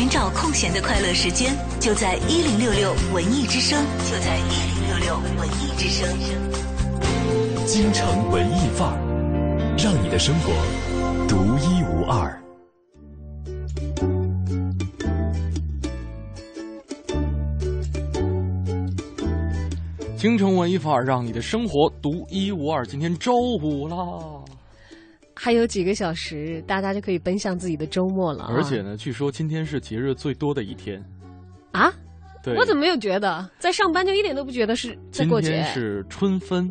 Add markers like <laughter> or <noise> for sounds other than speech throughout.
寻找空闲的快乐时间，就在一零六六文艺之声，就在一零六六文艺之声。京城文艺范儿，让你的生活独一无二。京城文艺范儿，让你的生活独一无二。今天周五啦，还有几个小时，大家就可以奔向自己的周末了、啊。而且呢，据说今天是节日最多的一天。啊，对，我怎么没有觉得？在上班就一点都不觉得是在过节。今天是春分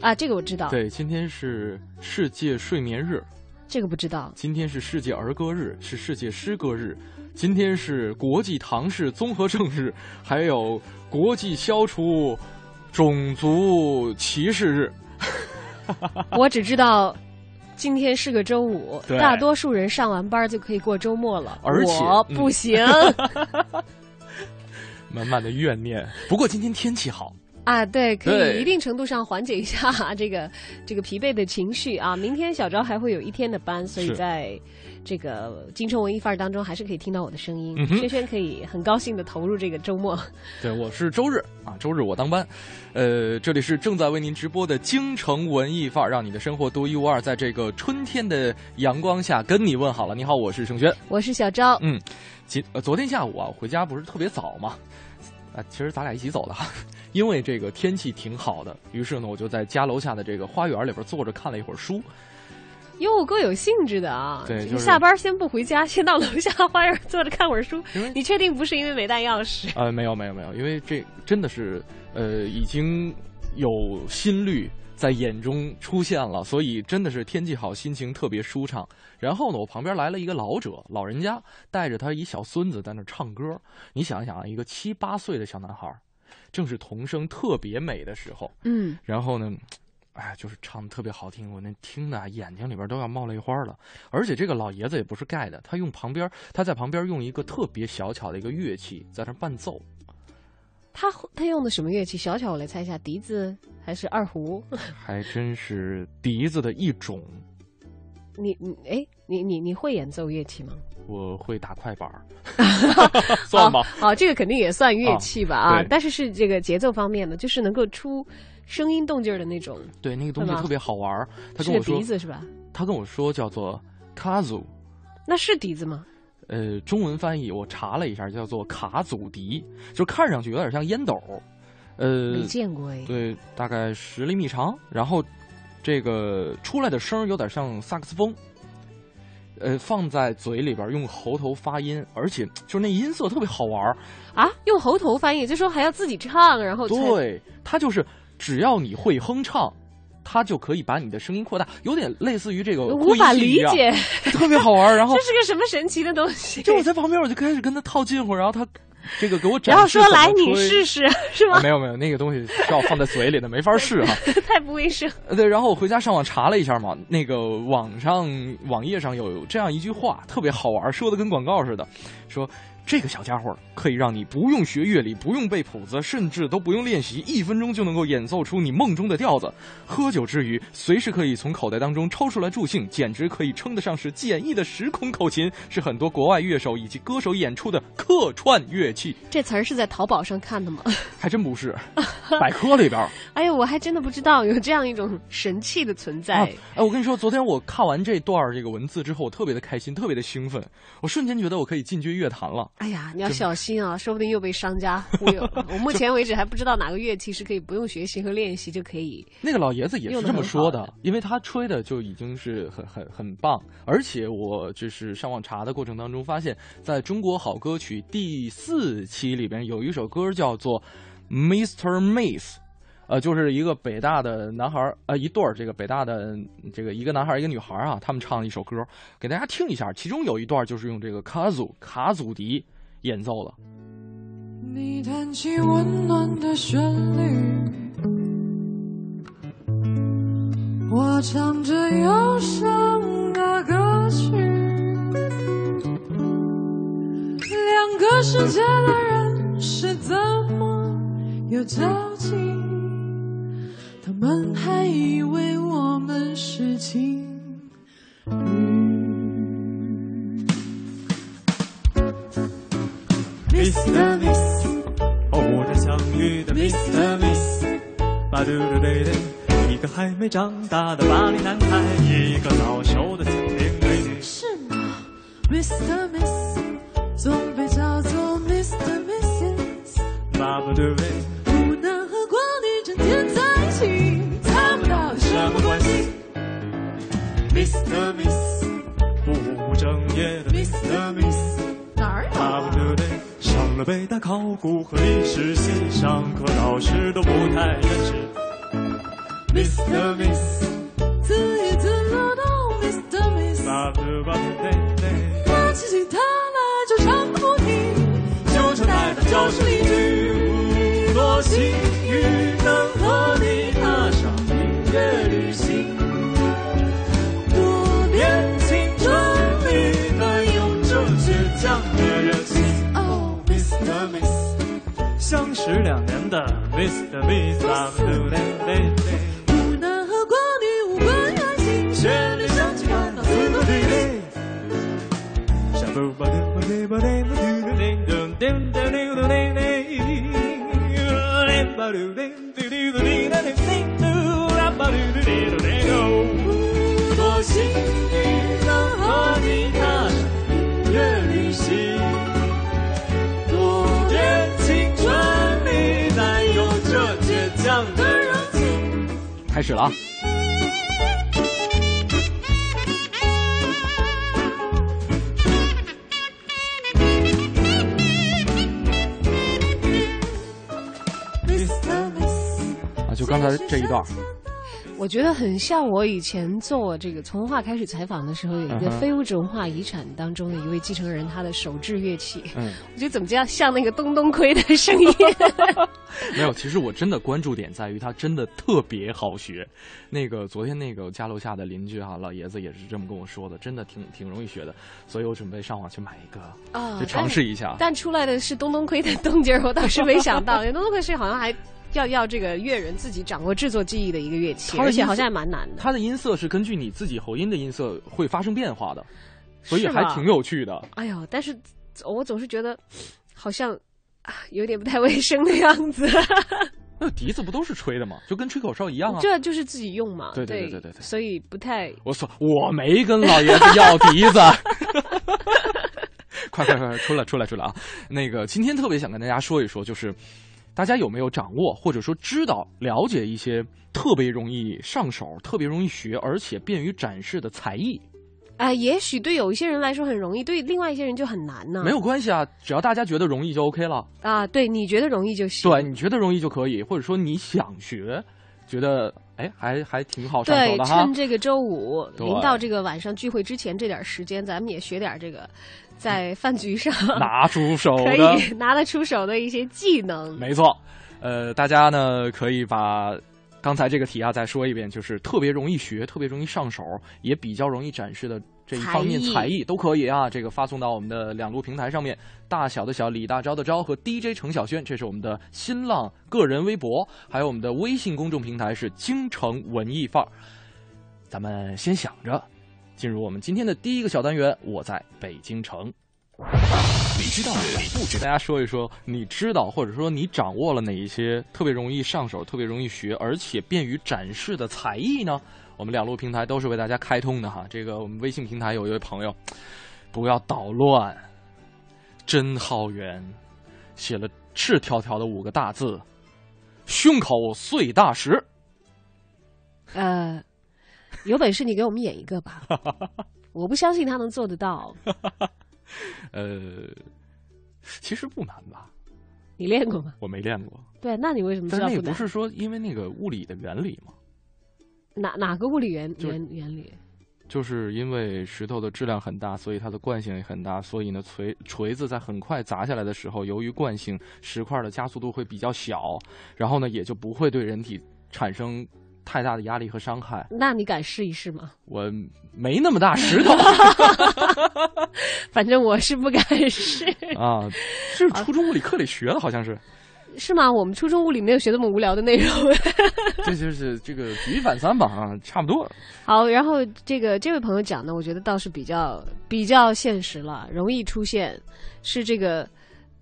啊，这个我知道。对，今天是世界睡眠日，这个不知道。今天是世界儿歌日，是世界诗歌日，今天是国际唐氏综合症日，还有国际消除种族歧视日。<laughs> 我只知道。今天是个周五，大多数人上完班就可以过周末了，而且我不行。嗯、<laughs> 满满的怨念。不过今天天气好啊，对，可以一定程度上缓解一下 <laughs> 这个这个疲惫的情绪啊。明天小昭还会有一天的班，所以在这个京城文艺范儿当中，还是可以听到我的声音。嗯、轩轩可以很高兴的投入这个周末。<laughs> 对，我是周日啊，周日我当班。呃，这里是正在为您直播的京城文艺范儿，让你的生活独一无二。在这个春天的阳光下，跟你问好了。你好，我是盛轩，我是小昭。嗯，今呃昨天下午啊，我回家不是特别早嘛，啊，其实咱俩一起走的，<laughs> 因为这个天气挺好的，于是呢，我就在家楼下的这个花园里边坐着看了一会儿书。哟，够有兴致的啊！对，就是下班先不回家，<laughs> 先到楼下花园坐着看会儿书。你确定不是因为没带钥匙？呃，没有没有没有，因为这真的是呃已经有心率在眼中出现了，所以真的是天气好，心情特别舒畅。然后呢，我旁边来了一个老者，老人家带着他一小孙子在那唱歌。你想一想啊，一个七八岁的小男孩，正是童声特别美的时候。嗯，然后呢？哎，就是唱的特别好听，我那听的眼睛里边都要冒泪花了。而且这个老爷子也不是盖的，他用旁边他在旁边用一个特别小巧的一个乐器在那伴奏。他他用的什么乐器？小巧，我来猜一下，笛子还是二胡？<laughs> 还真是笛子的一种。你你哎，你你你会演奏乐器吗？<laughs> 我会打快板儿，<laughs> 算吧。好、哦，这个肯定也算乐器吧啊啊！但是是这个节奏方面的，就是能够出声音动静的那种。对，那个东西特别好玩。他跟我说笛子是吧？他跟我说叫做卡祖，那是笛子吗？呃，中文翻译我查了一下，叫做卡祖笛，就看上去有点像烟斗。呃，没见过哎。对，大概十厘米长，然后这个出来的声有点像萨克斯风。呃，放在嘴里边用喉头发音，而且就是那音色特别好玩啊！用喉头发音，就说还要自己唱，然后对，他就是只要你会哼唱，它就可以把你的声音扩大，有点类似于这个无法理解，<laughs> 特别好玩。然后 <laughs> 这是个什么神奇的东西？就我在旁边，我就开始跟他套近乎，然后他这个给我展然后说来你试试是吗、啊？没有没有，那个东西是要放在嘴里的，没法试啊，<laughs> 太不卫生。对，然后我回家上网查了一下嘛，那个网上网页上有这样一句话，特别好玩，说的跟广告似的，说。这个小家伙可以让你不用学乐理，不用背谱子，甚至都不用练习，一分钟就能够演奏出你梦中的调子。喝酒之余，随时可以从口袋当中抽出来助兴，简直可以称得上是简易的时空口琴，是很多国外乐手以及歌手演出的客串乐器。这词儿是在淘宝上看的吗？<laughs> 还真不是，百科里边。<laughs> 哎呦，我还真的不知道有这样一种神器的存在。啊、哎，我跟你说，昨天我看完这段这个文字之后，我特别的开心，特别的兴奋，我瞬间觉得我可以进军乐坛了。哎呀，你要小心啊，说不定又被商家忽悠了。<laughs> 我目前为止还不知道哪个乐器是可以不用学习和练习就可以。那个老爷子也是这么说的，的，因为他吹的就已经是很很很棒，而且我就是上网查的过程当中发现，在中国好歌曲第四期里边有一首歌叫做《Mr. Miss》。呃，就是一个北大的男孩呃，一对儿这个北大的这个一个男孩一个女孩啊，他们唱了一首歌，给大家听一下。其中有一段就是用这个卡祖卡祖笛演奏的。你弹起温暖的旋律，我唱着忧伤的歌曲，两个世界的人是怎么有交集？他们还以为我们是情侣。Mr. Miss，偶然相遇的 Mr. Miss，巴嘟嘟对对，一个还没长大的巴黎男孩，一个早熟的精灵美女。是吗，Mr. Miss，总被叫做 Mr. Mrs。巴布嘟嘞，湖南和光你整天在？Mr. Miss，不务正业的 Mr. Miss。哪儿有啊？上了北大考古和历史系，上课老师都不太认识。Mr. Miss，自娱自乐的 Mr. Miss，巴布巴布嘞嘞，拿起吉他来就唱个不停，就唱带他就是邻居。多幸运能和你踏上音乐旅行，Miss，相识两年的 Mr. Miss，巴布嘞嘞嘞。湖南和光女无关爱情，旋律响起感到自动地嘞。沙布巴嘟巴嘟巴嘟巴嘟嘟叮咚叮咚叮咚叮叮。巴嘟叮嘟嘟嘟叮咚叮叮嘟，啦巴嘟嘟叮咚叮咚。多幸运开始了啊！啊，就刚才这一段儿，我觉得很像我以前做这个从文化开始采访的时候，有一个非物质文化遗产当中的一位继承人，他的手制乐器，嗯，我觉得怎么这样像那个东东盔的声音？<laughs> 没有，其实我真的关注点在于他真的特别好学。那个昨天那个家楼下的邻居哈、老爷子也是这么跟我说的，真的挺挺容易学的，所以我准备上网去买一个，啊就尝试一下。但出来的是东东盔的动静，我倒是没想到，<laughs> 因为东东盔是好像还要要这个乐人自己掌握制作技艺的一个乐器，而且好像还蛮难的。它的音色是根据你自己喉音的音色会发生变化的，所以还挺有趣的。哎呦，但是我总是觉得好像啊有点不太卫生的样子。那笛子不都是吹的吗？就跟吹口哨一样啊。这就是自己用嘛，对对对对对对对所以不太我说我没跟老爷子要笛子。<laughs> 快快快，出来出来出来啊！那个今天特别想跟大家说一说，就是大家有没有掌握或者说知道了解一些特别容易上手、特别容易学，而且便于展示的才艺？啊、也许对有一些人来说很容易，对另外一些人就很难呢。没有关系啊，只要大家觉得容易就 OK 了。啊，对，你觉得容易就行。对，你觉得容易就可以，或者说你想学，觉得哎还还挺好上手对，的哈趁。这个周五临到这个晚上聚会之前这点时间，咱们也学点这个，在饭局上 <laughs> 拿出手可的，以拿得出手的一些技能。没错，呃，大家呢可以把刚才这个题啊再说一遍，就是特别容易学、特别容易上手，也比较容易展示的这一方面才艺都可以啊。这个发送到我们的两路平台上面，大小的小、李大钊的钊和 DJ 程小轩，这是我们的新浪个人微博，还有我们的微信公众平台是京城文艺范儿。咱们先想着进入我们今天的第一个小单元，我在北京城。你知道的，你不知道。大家说一说，你知道或者说你掌握了哪一些特别容易上手、特别容易学，而且便于展示的才艺呢？我们两路平台都是为大家开通的哈。这个我们微信平台有一位朋友，不要捣乱，真浩源写了赤条条的五个大字：胸口碎大石。呃，有本事你给我们演一个吧，<laughs> 我不相信他能做得到。<laughs> 呃，其实不难吧？你练过吗？我没练过，对，那你为什么知道难？但那个不是说因为那个物理的原理吗？哪哪个物理原原原理？就是因为石头的质量很大，所以它的惯性也很大，所以呢，锤锤子在很快砸下来的时候，由于惯性，石块的加速度会比较小，然后呢，也就不会对人体产生太大的压力和伤害。那你敢试一试吗？我没那么大石头 <laughs> <laughs> 反正我是不敢试。啊，是初中物理课里学的，好像是。是吗？我们初中物理没有学这么无聊的内容。<laughs> 这就是这个举一反三吧，啊，差不多。好，然后这个这位朋友讲的，我觉得倒是比较比较现实了，容易出现是这个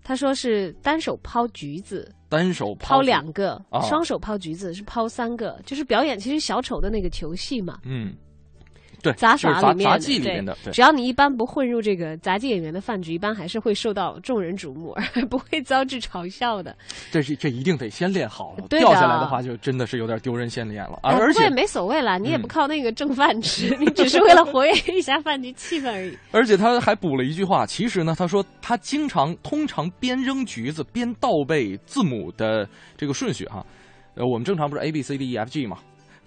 他说是单手抛橘子，单手抛两个，啊双手抛橘子是抛三个，就是表演其实小丑的那个球戏嘛。嗯，对，杂耍里面的对技里面的，对只要你一般不混入这个杂技演员的饭局，一般还是会受到众人瞩目，而不会遭致嘲笑的。这是这一定得先练好了，对掉下来的话就真的是有点丢人现眼了。哎而而且没所谓啦，你也嗯不靠那个挣饭吃，你只是为了活跃一下饭局气氛而已。<laughs> 而且他还补了一句话，其实呢，他说他经常通常边扔橘子边倒背字母的这个顺序哈。呃，我们正常不是 A B C D E F G 嘛，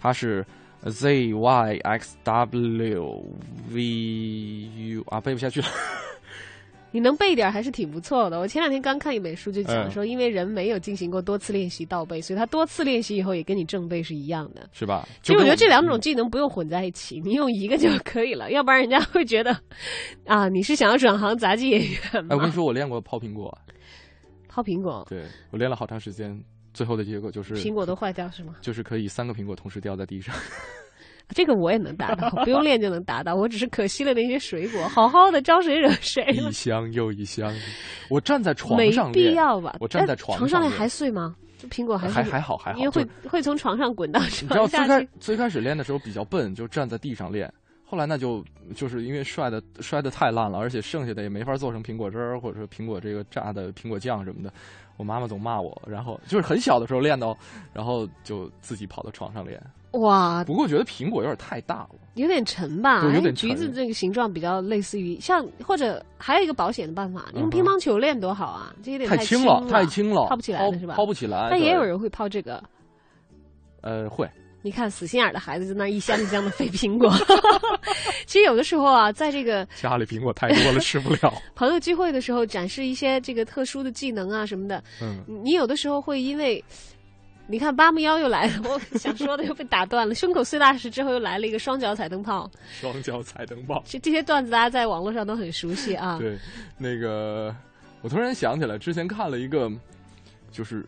他是 Z Y X W V U 啊，背不下去了。你能背点还是挺不错的。我前两天刚看一本书，就讲嗯说，因为人没有进行过多次练习倒背，所以他多次练习以后也跟你正背是一样的。是吧？其实我觉得这两嗯种技能不用混在一起，你用一个就可以了，要不然人家会觉得，啊，你是想要转行杂技演员哎，我跟吗你？说，我练过抛苹果，抛苹果，对我练了好长时间，最后的结果就是苹果都坏掉是吗？<laughs> 就是可以三个苹果同时掉在地上。<laughs> 这个我也能达到，不用练就能达到。我只是可惜了那些水果，好好的招谁惹谁了一？箱又一箱，我站在床上没必要吧？我站在哎床床上练还碎吗？这苹果还还还好还好，因为会会从床上滚到你知道最开床下。最开始练的时候比较笨，就站在地上练。后来那就就是因为摔的摔的太烂了，而且剩下的也没法做成苹果汁儿或者说苹果这个榨的苹果酱什么的。我妈妈总骂我，然后就是很小的时候练到，然后就自己跑到床上练。哇，不过我觉得苹果有点太大了，有点沉吧？橘子这个形状比较类似于像，或者还有一个保险的办法，用嗯哼乒乓球练多好啊！这有点太轻了，太轻了，抛不起来了是吧？抛不起来。但也有人会抛这个。呃会，你看死心眼儿的孩子在那一箱一箱的飞苹果。<laughs> 其实有的时候啊，在这个家里苹果太多了吃不了。<laughs> 朋友聚会的时候，展示一些这个特殊的技能啊什么的，嗯，你有的时候会因为。你看八木幺又来了，<laughs> 我想说的又被打断了。胸口碎大石之后又来了一个双脚踩灯泡，双脚踩灯泡。这这些段子大家在网络上都很熟悉啊。对，那个我突然想起来，之前看了一个，就是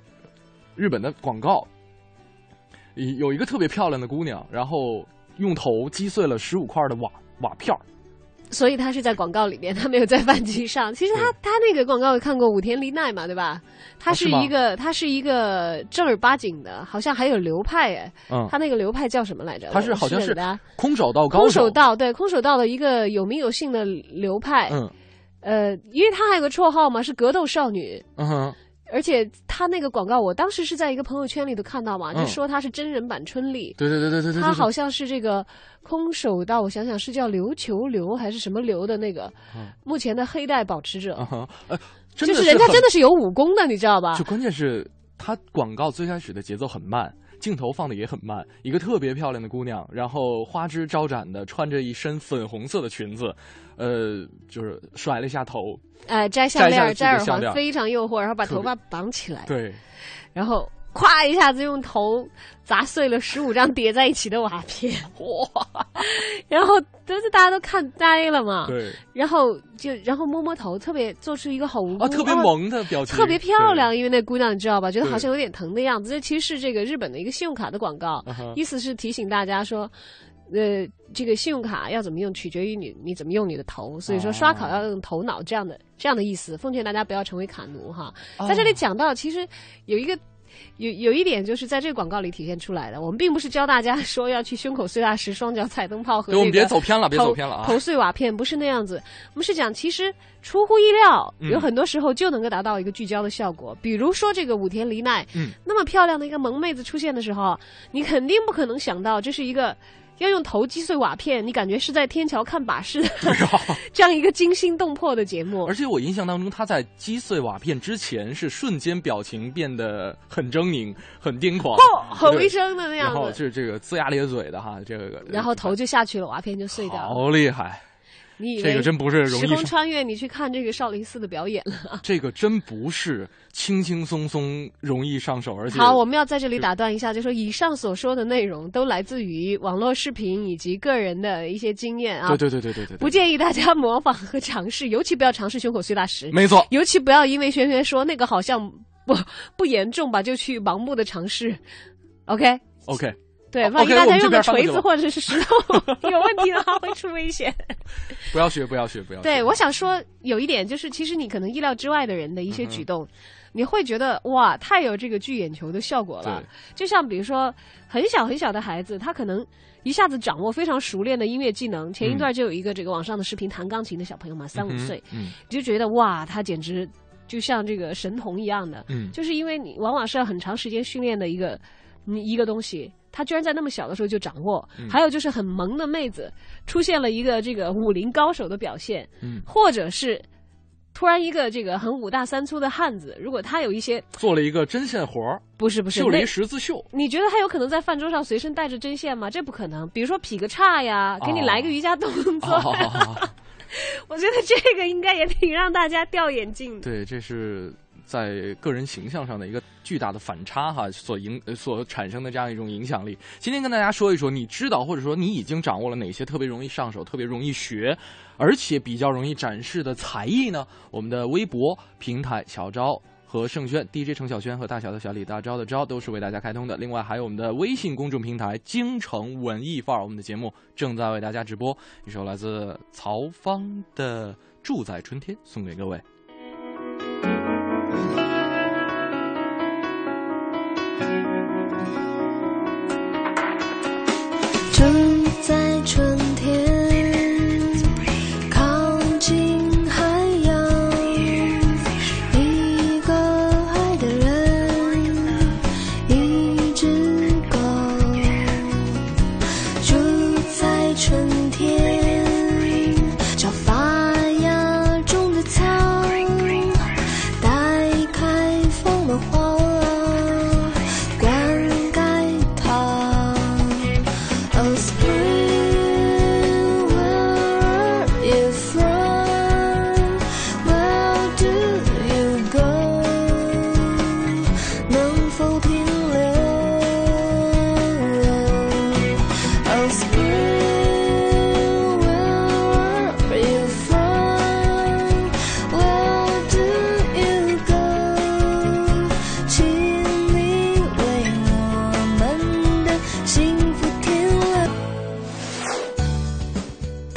日本的广告，有有一个特别漂亮的姑娘，然后用头击碎了十五块的瓦瓦片儿。所以他是在广告里面，他没有在饭局上。其实他他那个广告有看过武田梨奈嘛，对吧？他是一个、他是一个正儿八经的，好像还有流派哎。嗯，他那个流派叫什么来着？他是好像是空手道高手空手。道，对空手道的一个有名有姓的流派。嗯呃，因为他还有个绰号嘛，是格斗少女。嗯哼，而且他那个广告，我当时是在一个朋友圈里头看到嘛，嗯就说他是真人版春丽。对对对对对对，他好像是这个空手道，我想想是叫琉球流还是什么流的那个，嗯目前的黑带保持者，嗯，呃，就是人家真的是有武功的，你知道吧就？关键是他广告最开始的节奏很慢，<laughs> 镜头放的也很慢。一个特别漂亮的姑娘，然后花枝招展的穿着一身粉红色的裙子，呃，就是甩了一下头，呃，摘项链、摘耳环，非常诱惑，然后把头发绑起来，对，然后 <laughs> 咵一下子用头砸碎了十五张叠在一起的瓦片，哇！然后都是大家都看呆了嘛，对，然后就然后摸摸头，特别做出一个好无辜啊，特别哦萌的表情，特别漂亮，因为那姑娘你知道吧，觉得好像有点疼的样子。这其实是这个日本的一个信用卡的广告，<laughs> 意思是提醒大家说，呃，这个信用卡要怎么用，取决于你你怎么用你的头。所以说刷卡要用头脑这样的这样的意思。奉劝大家不要成为卡奴哈。哦在这里讲到，其实有一个。有有一点就是在这个广告里体现出来的，我们并不是教大家 <laughs> 说要去胸口碎大石、双脚踩灯泡和对，我们别走偏了，别走偏了啊！头碎瓦片不是那样子，我们是讲其实出乎意料，嗯有很多时候就能够达到一个聚焦的效果。比如说这个武田梨奈，嗯，那么漂亮的一个萌妹子出现的时候，你肯定不可能想到这是一个。要用头击碎瓦片，你感觉是在天桥看把式的 <laughs> <laughs> 这样一个惊心动魄的节目而。且我印象当中，他在击碎瓦片之前是瞬间表情变得很狰狞、很癫狂，对吼一声的那样子，后就是这个龇牙咧嘴的哈，这个然后头就下去了，瓦片就碎掉了。好厉害，你以为这个真不是容时易时，空穿越，你去看这个少林寺的表演了。<laughs> 这个真不是轻轻松松容易上手，而且好，我们要在这里打断一下，就说以上所说的内容都来自于网络视频以及个人的一些经验啊，对对对对对对，不建议大家 <laughs> 模仿和尝试，尤其不要尝试胸口碎大石，没错，尤其不要因为轩轩说那个好像不不严重吧，就去盲目的尝试。OK，OK，对，万一大家用的锤子或者是石头有问题的话，会出危险。<laughs> 不要学，不要学，不要学。对，我想说有一点就是，其实你可能意料之外的人的一些举动，你会觉得哇，太有这个聚眼球的效果了。就像比如说很小很小的孩子，他可能一下子掌握非常熟练的音乐技能。前一段就有一个这个网上的视频，弹钢琴的小朋友嘛，三五岁，嗯，就觉得哇，他简直就像这个神童一样的。嗯，就是因为你往往是要很长时间训练的一个一个东西。他居然在那么小的时候就掌握，嗯还有就是很萌的妹子出现了一个这个武林高手的表现，嗯，或者是突然一个这个很五大三粗的汉子，如果他有一些做了一个针线活儿，不是不是绣了一十字绣，你觉得他有可能在饭桌上随身带着针线吗？这不可能。比如说劈个叉呀，给你来个瑜伽动作，哦 <laughs> 我觉得这个应该也挺让大家掉眼镜的。对，这是在个人形象上的一个巨大的反差哈，所影所产生的这样一种影响力。今天跟大家说一说，你知道或者说你已经掌握了哪些特别容易上手、特别容易学，而且比较容易展示的才艺呢？我们的微博平台小昭。和盛轩、DJ 程小轩和大小的小李大钊的钊都是为大家开通的。另外还有我们的微信公众平台“京城文艺范儿”，我们的节目正在为大家直播。一首来自曹芳的《住在春天》送给各位。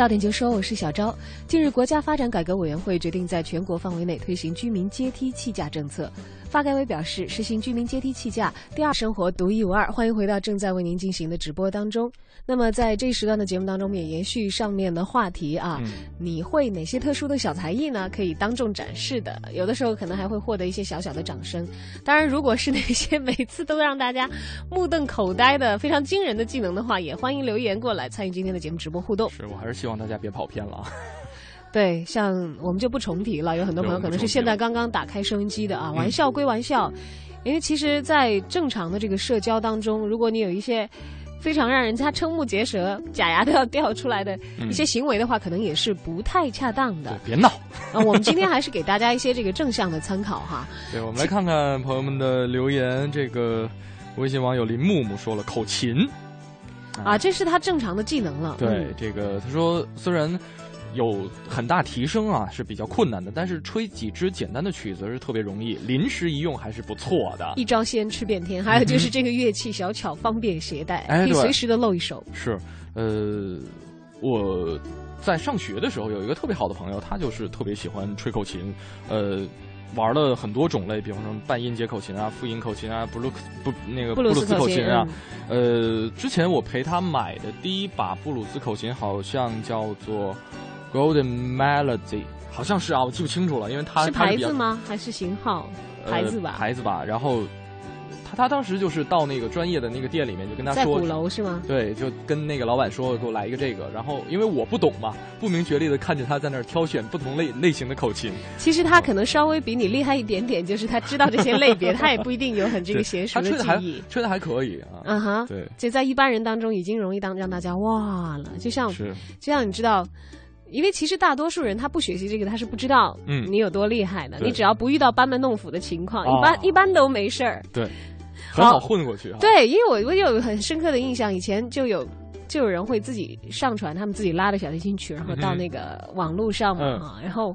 到点就说，我是小昭。近日，国家发展改革委员会决定在全国范围内推行居民阶梯气价政策。发改委表示，实行居民阶梯气价，第二生活独一无二。欢迎回到正在为您进行的直播当中。那么，在这一时段的节目当中，我们也延续上面的话题啊，嗯你会哪些特殊的小才艺呢？可以当众展示的，有的时候可能还会获得一些小小的掌声。当然，如果是那些每次都让大家目瞪口呆的非常惊人的技能的话，也欢迎留言过来参与今天的节目直播互动。是我还是希望大家别跑偏了啊。<laughs> 对，像我们就不重提了，有很多朋友可能是现在刚刚打开收音机的啊。玩笑归玩笑，因为其实，在正常的这个社交当中，如果你有一些非常让人家瞠目结舌、<laughs> 假牙都要掉出来的一些行为的话，可能也是不太恰当的。别闹。啊，我们今天还是给大家一些这个正向的参考哈。<laughs> 对，我们来看看朋友们的留言。这个微信网友林木木说了口琴，啊，这是他正常的技能了。对、嗯这个他说虽然有很大提升啊，是比较困难的，但是吹几支简单的曲子是特别容易，临时一用还是不错的。一招鲜吃遍天，还有就是这个乐器小巧方便携带，哎可以随时的露一手。是，呃，我在上学的时候有一个特别好的朋友，他就是特别喜欢吹口琴，呃。玩了很多种类，比方说半音阶口琴啊、复音口琴啊、布鲁克不那个布鲁斯斯口琴啊。呃，之前我陪他买的第一把布鲁斯口琴好像叫做 Golden Melody，好像是啊，我记不清楚了，因为它是牌子吗？还是型号？牌子吧呃，牌子吧。然后他他当时就是到那个专业的那个店里面，就跟他说在鼓，楼是吗？对，就跟那个老板说给我来一个这个。然后因为我不懂嘛，不明觉厉的看着他在那儿挑选不同类类型的口琴。其实他可能稍微比你厉害一点点，就是他知道这些类别，<laughs> 他也不一定有很这个娴熟他吹的还。吹的还可以啊。嗯哼，对，这在一般人当中已经容易当让大家哇了，就像是就像你知道。因为其实大多数人他不学习这个，他是不知道嗯你有多厉害的。对你只要不遇到班门弄斧的情况，哦一般一般都没事儿。对，很好混过去啊。对，因为我我有很深刻的印象，以前就有就有人会自己上传他们自己拉的小提琴曲，然后到那个网络上嘛嗯啊，然后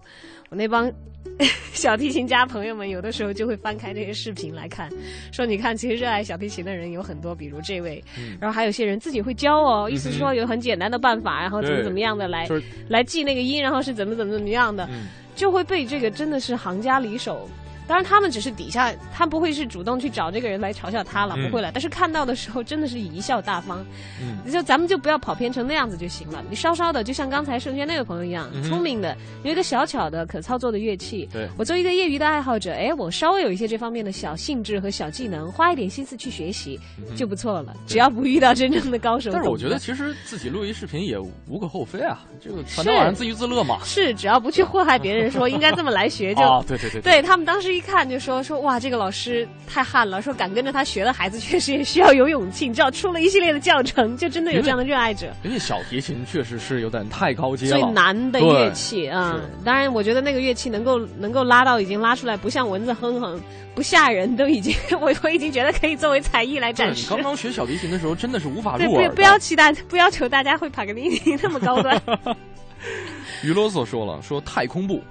我那帮 <laughs> 小提琴家朋友们，有的时候就会翻开那些视频来看，说你看，其实热爱小提琴的人有很多，比如这位，嗯然后还有些人自己会教哦，意思是说有很简单的办法，然后怎么怎么样的来来记那个音，然后是怎么怎么怎么样的，嗯就会被这个真的是行家里手。当然，他们只是底下，他不会是主动去找这个人来嘲笑他了，嗯不会了。但是看到的时候，真的是贻笑大方。嗯就咱们就不要跑偏成那样子就行了。你稍稍的，就像刚才盛轩那位朋友一样，嗯聪明的，有一个小巧的可操作的乐器。对我作为一个业余的爱好者，哎，我稍微有一些这方面的小兴致和小技能，花一点心思去学习就不错了。只要不遇到真正的高手，嗯但是我觉得其实自己录一视频也无可厚非啊，这个反正晚上自娱自乐嘛。是只要不去祸害别人，说 <laughs> 应该这么来学就。啊，对对对对他们当时一看就说说哇，这个老师太悍了，说敢跟着他学的孩子确实也需要有勇气，你知道出了一系列的教程，就真的有这样的热爱者。因为小提琴确实是有点太高阶了，最难的乐器啊、是当然我觉得那个乐器能够能够拉到已经拉出来，不像蚊子哼哼，不吓人，都已经 <laughs> 我我已经觉得可以作为才艺来展示。你刚刚学小提琴的时候，真的是无法对，入耳的。不不要期待，不要求大家会帕格尼尼那么高端。<laughs> 于啰嗦说了，说太空步、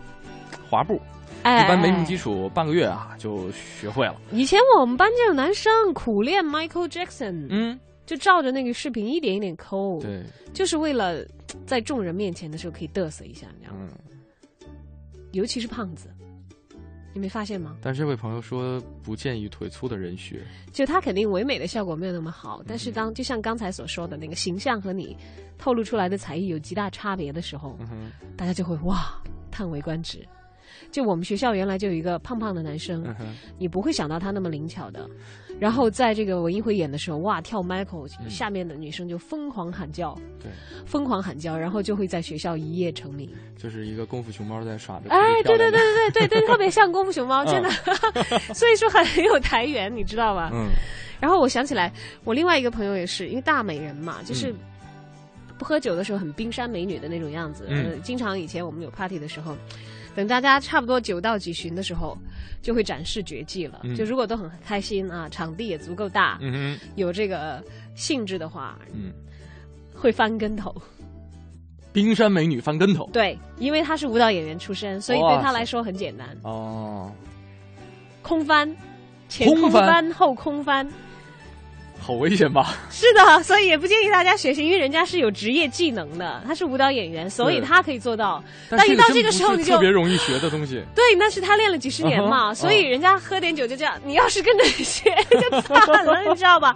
滑步，哎，一般没什么基础，半个月啊就学会了。以前我们班就有男生苦练 Michael Jackson，、嗯，就照着那个视频一点一点抠，对，就是为了 <tsk> 在众人面前的时候可以嘚瑟一下，你知道吗？嗯。尤其是胖子，你没发现吗？但是这位朋友说不建议腿粗的人学。就他肯定唯美的效果没有那么好，但是嗯当就像刚才所说的那个形象和你透露出来的才艺有极大差别的时候，嗯，大家就会哇叹为观止。就我们学校原来就有一个胖胖的男生，嗯，你不会想到他那么灵巧的。然后在这个文艺汇演的时候，哇，跳 Michael，嗯下面的女生就疯狂喊叫，对，疯狂喊叫，然后就会在学校一夜成名。就是一个功夫熊猫在耍的。哎，对对对对，对对特别像功夫熊猫，真的，<laughs> 所以说很有台缘，你知道吧？嗯然后我想起来，我另外一个朋友也是，因为大美人嘛，就是嗯不喝酒的时候很冰山美女的那种样子。嗯呃经常以前我们有 party 的时候，等大家差不多九到几旬的时候，就会展示绝技了。嗯就如果都很开心啊，场地也足够大，嗯哼有这个兴致的话，嗯，会翻跟头。冰山美女翻跟头。对，因为她是舞蹈演员出身，所以对她来说很简单，哦，空翻。前空翻后空翻，好危险吧？是的，所以也不建议大家学习，因为人家是有职业技能的，他是舞蹈演员，所以他可以做到。但但一到这个时候，你就是特别容易学的东西。对，那是他练了几十年嘛，<laughs> 所以人家喝点酒就这样。你要是跟着学，<laughs> 就惨了，你知道吧？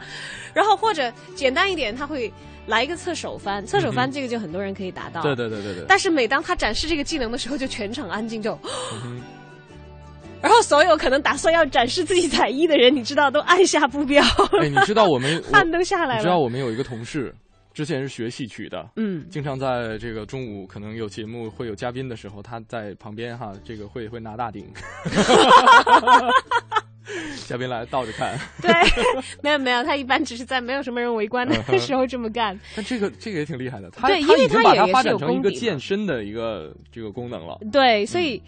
然后或者简单一点，他会来一个侧手翻，侧手翻这个就很多人可以达到。对对对对对。但是每当他展示这个技能的时候，就全场安静就。<gasps> 然后所有可能打算要展示自己才艺的人，你知道都按下不表，哎，你知道我们 <laughs> 我汗都下来了你知道。我们有一个同事，之前是学戏曲的，嗯，经常在这个中午可能有节目会有嘉宾的时候，他在旁边哈，这个会会拿大顶，<laughs> 嘉宾来倒着看。对，没有没有，他一般只是在没有什么人围观的时候这么干。<laughs> 但这个这个也挺厉害的，他对因他已经把它发展成一个健身的一个这个功能了。对，所以、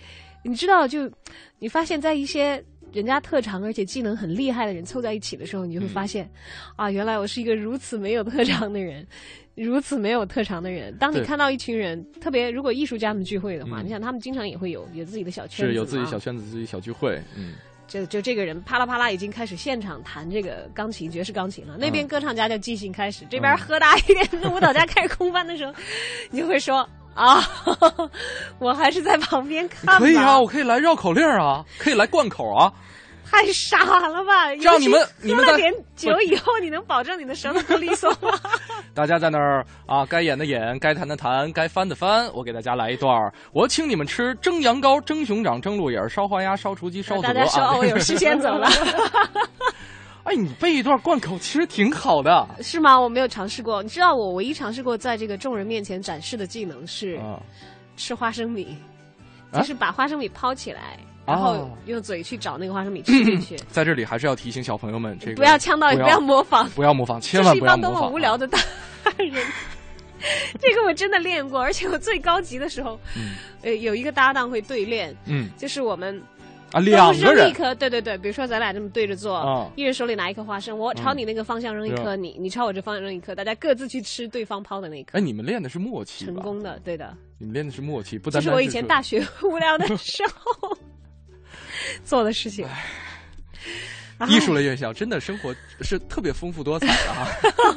你知道，就你发现，在一些人家特长而且技能很厉害的人凑在一起的时候，你就会发现，啊，原来我是一个如此没有特长的人。如此没有特长的人，当你看到一群人，特别如果艺术家们聚会的话，嗯。你想他们经常也会有有自己的小圈子有自己小圈子、自己小聚会，嗯，就就这个人啪啦啪啦已经开始现场弹这个钢琴爵士钢琴了，那边嗯。歌唱家就即兴开始，这边喝大一点的舞蹈家开始空翻的时候，你就会说啊，<laughs> 我还是在旁边看。可以啊，我可以来绕口令啊，可以来贯口啊，太傻了吧！让你们你们在喝了点酒以后，你能保证你的舌头不利索吗？<laughs> 大家在那儿啊，该演的演，该弹的弹，该翻的翻。我给大家来一段儿我请你们吃蒸羊羔、蒸熊掌、蒸鹿眼、烧花鸭、烧雏鸡、烧。大家说我有事先走了，<laughs> 哎，你背一段贯口其实挺好的是吗？我没有尝试过。你知道我唯一尝试过在这个众人面前展示的技能是啊。吃花生米，啊就是把花生米抛起来，哦然后用嘴去找那个花生米吃进去。在这里还是要提醒小朋友们，这个不要呛到，也不不要模仿，不要模仿，千这是一万不要帮多么模仿。无聊的大人。<laughs> 这个我真的练过，而且我最高级的时候，嗯呃，有一个搭档会对练，嗯就是我们啊，两个人扔一颗，对对对，比如说咱俩这么对着坐，啊一人手里拿一颗花生，我朝你那个方向扔一颗，你你朝我这方向扔一颗，大家各自去吃对方抛的那一颗哎，，你们练的是默契？成功的，对的。你们练的是默契，不单是我以单单说前大学 <laughs> 无聊的 <laughs> 时候做的事情。啊艺术类院校，真的生活是特别丰富多彩的啊！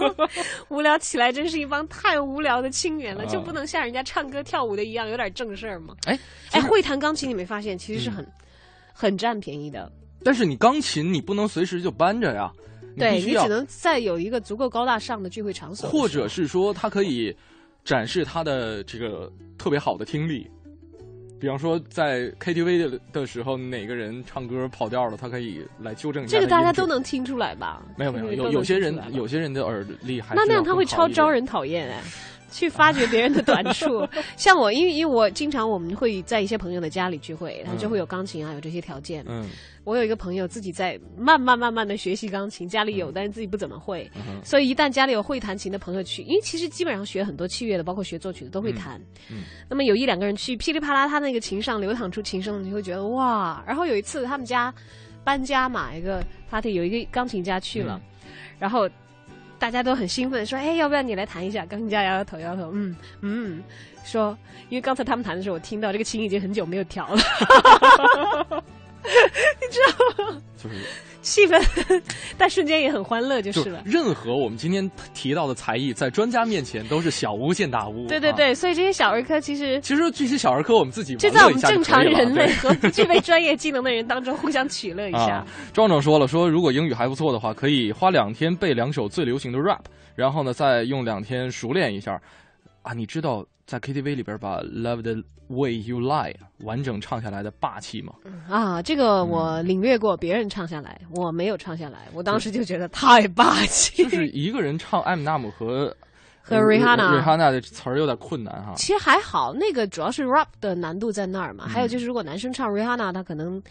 <laughs> 无聊起来真是一帮太无聊的青年了，啊就不能像人家唱歌跳舞的一样有点正事儿吗？哎哎，会弹钢琴你没发现其实是很、很占便宜的？但是你钢琴你不能随时就搬着呀，你对你只能在有一个足够高大上的聚会场所或者是说他可以展示他的这个特别好的听力，比方说在 KTV 的的时候，哪个人唱歌跑调了，他可以来纠正一下。这个大家都。能听出来吧？没有没有，有有些人有些人的耳力还是那那样他会超招人讨厌哎。去发掘别人的短处，<laughs> 像我，因为因为我经常我们会在一些朋友的家里聚会，他就会有钢琴啊，有这些条件。嗯我有一个朋友自己在慢慢慢慢的学习钢琴，家里有，但是自己不怎么会，嗯所以一旦家里有会弹琴的朋友去，因为其实基本上学很多器乐的，包括学作曲的都会弹。嗯嗯那么有一两个人去，噼里啪啦，他那个琴上流淌出琴声，你会觉得哇。然后有一次他们家搬家嘛，一个 party 有一个钢琴家去了，然后。大家都很兴奋，说：“哎，要不要你来弹一下？”钢琴家摇摇头，摇摇头，嗯嗯，说：“因为刚才他们弹的时候，我听到这个琴已经很久没有调了。” <laughs> 就是气氛，<laughs> 但瞬间也很欢乐就就是了。任何我们今天提到的才艺，在专家面前都是小巫见大巫。啊对对对，所以这些小儿科其实其实这些小儿科我们自己就在我们正常人类和不 <laughs> 具备专业技能的人当中互相取乐一下啊。，壮壮说了，说如果英语还不错的话，可以花两天背两首最流行的 rap，然后呢，再用两天熟练一下。啊，你知道在 KTV 里边把《Love the Way You Lie》完整唱下来的霸气吗？啊，这个我领略过，别人唱下来，我没有唱下来，我当时就觉得太霸气。就是一个人唱艾米纳姆和和 Rihanna 瑞哈娜的词儿有点困难哈。其实还好，那个主要是 rap 的难度在那儿嘛。嗯还有就是，如果男生唱 Rihanna，他可能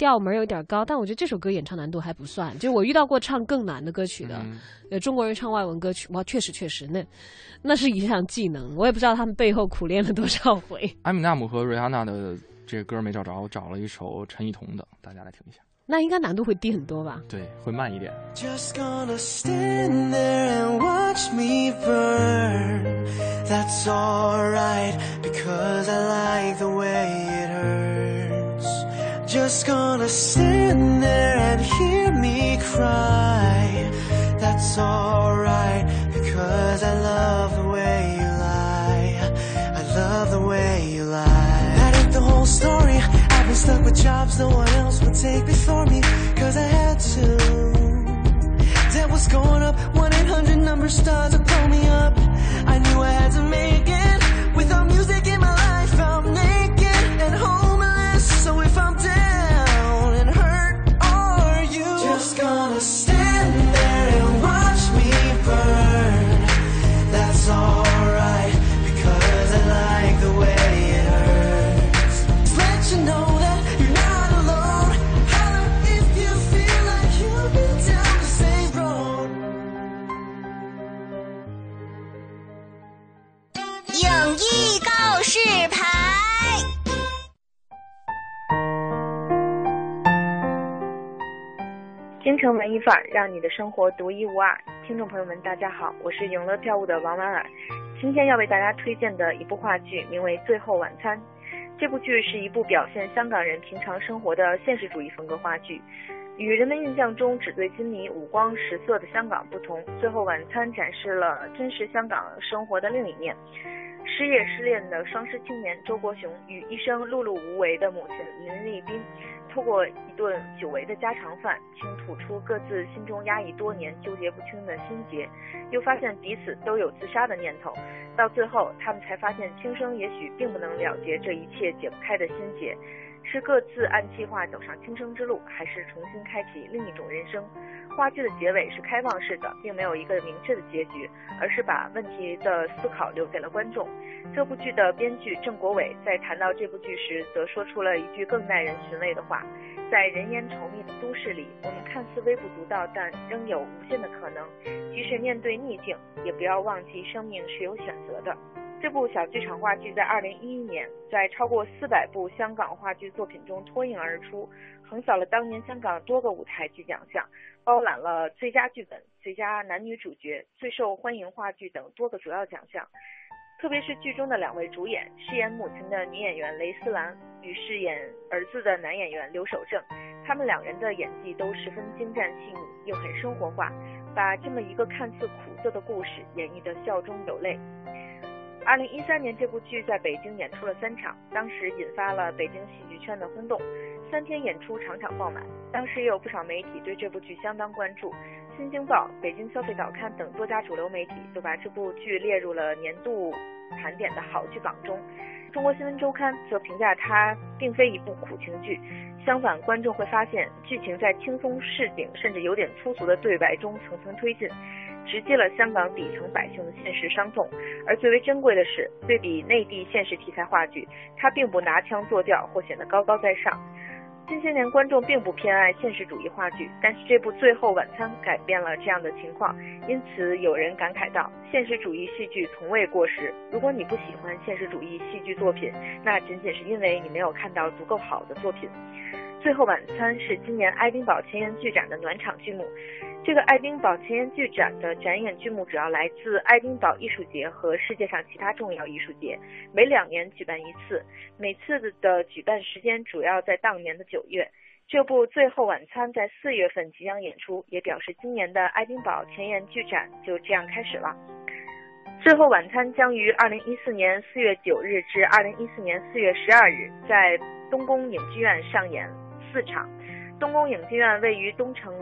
调门有点高，但我觉得这首歌演唱难度还不算。就是我遇到过唱更难的歌曲的，嗯呃，中国人唱外文歌曲，哇，确实确实，那那是一项技能，我也不知道他们背后苦练了多少回。艾米纳姆和瑞安娜的这个歌没找着，我找了一首陈奕迅的，大家来听一下。那应该难度会低很多吧？对，会慢一点。Just gonna stand there and watch me burn. That's alright, because I like the way. Just gonna stand there and hear me cry. That's alright, because I love the way you lie. I love the way you lie. That ain't the whole story. I've been stuck with jobs no one else would take before me, cause I had to. Debt was going up, 1 800 number started to pull me up. I knew I had to make it. Without music 城文艺范儿，让你的生活独一无二。听众朋友们，大家好，我是永乐票务的王婉儿。今天要为大家推荐的一部话剧，名为《最后晚餐》。这部剧是一部表现香港人平常生活的现实主义风格话剧。与人们印象中纸醉金迷、五光十色的香港不同，《最后晚餐》展示了真实香港生活的另一面。失业失恋的双失青年周国雄与一生碌碌无为的母亲林丽斌，透过一顿久违的家常饭，倾吐出各自心中压抑多年、纠结不清的心结，又发现彼此都有自杀的念头。到最后，他们才发现轻生也许并不能了结这一切解不开的心结，是各自按计划走上轻生之路，还是重新开启另一种人生？话剧的结尾是开放式的，并没有一个明确的结局，而是把问题的思考留给了观众。这部剧的编剧郑国伟在谈到这部剧时，则说出了一句更耐人寻味的话：在人烟稠密的都市里，我们看似微不足道，但仍有无限的可能。即使面对逆境，也不要忘记生命是有选择的。这部小剧场话剧在二零一一年在超过四百部香港话剧作品中脱颖而出，横扫了当年香港多个舞台剧奖项，包揽了最佳剧本、最佳男女主角、最受欢迎话剧等多个主要奖项。特别是剧中的两位主演，饰演母亲的女演员雷思兰与饰演儿子的男演员刘守正，他们两人的演技都十分精湛细腻，又很生活化，把这么一个看似苦涩的故事演绎得笑中有泪。二零一三年，这部剧在北京演出了三场，当时引发了北京戏剧圈的轰动。三天演出，场场爆满。当时也有不少媒体对这部剧相当关注，《新京报》、北京消费早刊等多家主流媒体都把这部剧列入了年度盘点的好剧榜中。中国新闻周刊则评价它并非一部苦情剧，相反，观众会发现剧情在轻松市井甚至有点粗俗的对白中层层推进。直击了香港底层百姓的现实伤痛，而最为珍贵的是，对比内地现实题材话剧，它并不拿腔作调或显得高高在上。近些年观众并不偏爱现实主义话剧，但是这部《最后晚餐》改变了这样的情况，因此有人感慨道：“现实主义戏剧从未过时。如果你不喜欢现实主义戏剧作品，那仅仅是因为你没有看到足够好的作品。”《最后晚餐》是今年爱丁堡前沿剧展的暖场剧目。这个爱丁堡前沿剧展的展演剧目主要来自爱丁堡艺术节和世界上其他重要艺术节，每两年举办一次，每次的举办时间主要在当年的九月。这部《最后晚餐》在四月份即将演出，也表示今年的爱丁堡前沿剧展就这样开始了。《最后晚餐》将于二零一四年四月九日至二零一四年四月十二日在东宫影剧院上演四场。东宫影剧院位于东城。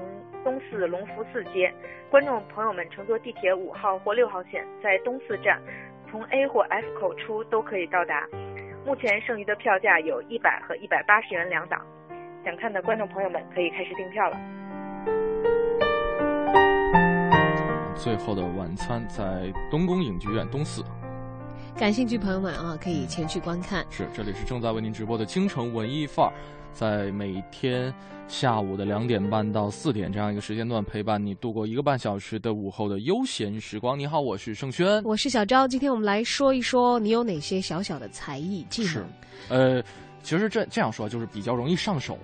东四隆福寺街，观众朋友们乘坐地铁五号或六号线，在东四站从 A 或 F 口出都可以到达。目前剩余的票价有一百和一百八十元两档，想看的观众朋友们可以开始订票了。最后的晚餐在东宫影剧院东四，感兴趣朋友们啊，可以前去观看。是，这里是正在为您直播的京城文艺范儿。在每天下午的两点半到四点这样一个时间段，陪伴你度过一个半小时的午后的悠闲时光。你好，我是盛轩，我是小昭。今天我们来说一说你有哪些小小的才艺技能？是，呃，其实这这样说就是比较容易上手，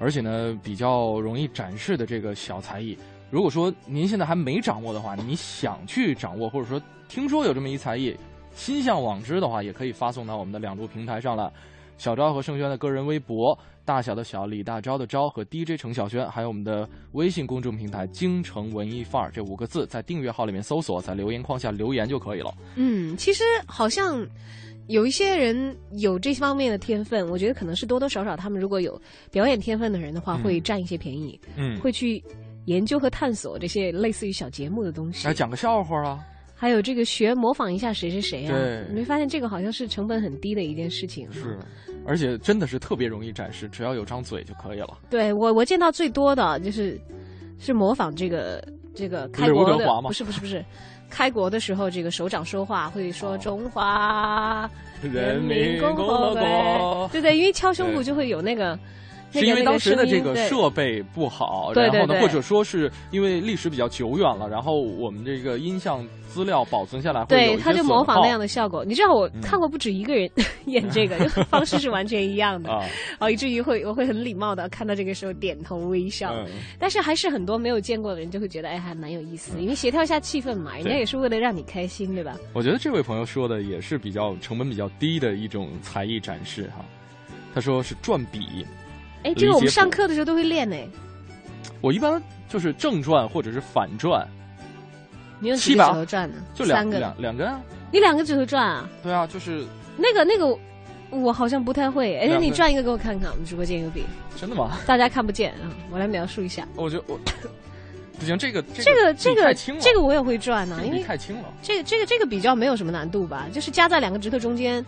而且呢比较容易展示的这个小才艺。如果说您现在还没掌握的话，你想去掌握，或者说听说有这么一才艺，心向往之的话，也可以发送到我们的两路平台上来。小昭和盛轩的个人微博，大小的小李大钊的钊和 DJ 程小轩，还有我们的微信公众平台“京城文艺范儿”这五个字，在订阅号里面搜索，在留言框下留言就可以了。嗯，其实好像有一些人有这方面的天分，我觉得可能是多多少少他们如果有表演天分的人的话，会占一些便宜。嗯，会去研究和探索这些类似于小节目的东西。来讲个笑话啊。还有这个学模仿一下谁谁谁啊？对，你没发现这个好像是成本很低的一件事情？是，而且真的是特别容易展示，只要有张嘴就可以了。对我，我见到最多的就是是模仿这个这个开国的，不是不是不是，开国的时候这个首长说话会说中华人民共和国，对对，因为敲胸脯就会有那个。是因为当时的这个设备不好，然后呢，或者说是因为历史比较久远了，然后我们这个音像资料保存下来，对，他就模仿那样的效果。你知道我看过不止一个人演这个，方式是完全一样的 <laughs> 啊，以至于会我会很礼貌的看到这个时候点头微笑。但是还是很多没有见过的人就会觉得哎还蛮有意思，因为协调一下气氛嘛，人家也是为了让你开心，对吧？我觉得这位朋友说的也是比较成本比较低的一种才艺展示哈，他说是转笔。哎，这个我们上课的时候都会练呢。我一般就是正转或者是反转。你用几个指头转呢？就两两两根。你两个指头转啊？对啊，就是那个那个，我好像不太会。哎，你转一个给我看看，我们直播间有笔。真的吗？大家看不见啊，我来描述一下。我就我 <coughs> 不行，这个这个这个这个我也会转呢，因为太轻了。这个这个这个比较没有什么难度吧？就是夹在两个指头中间。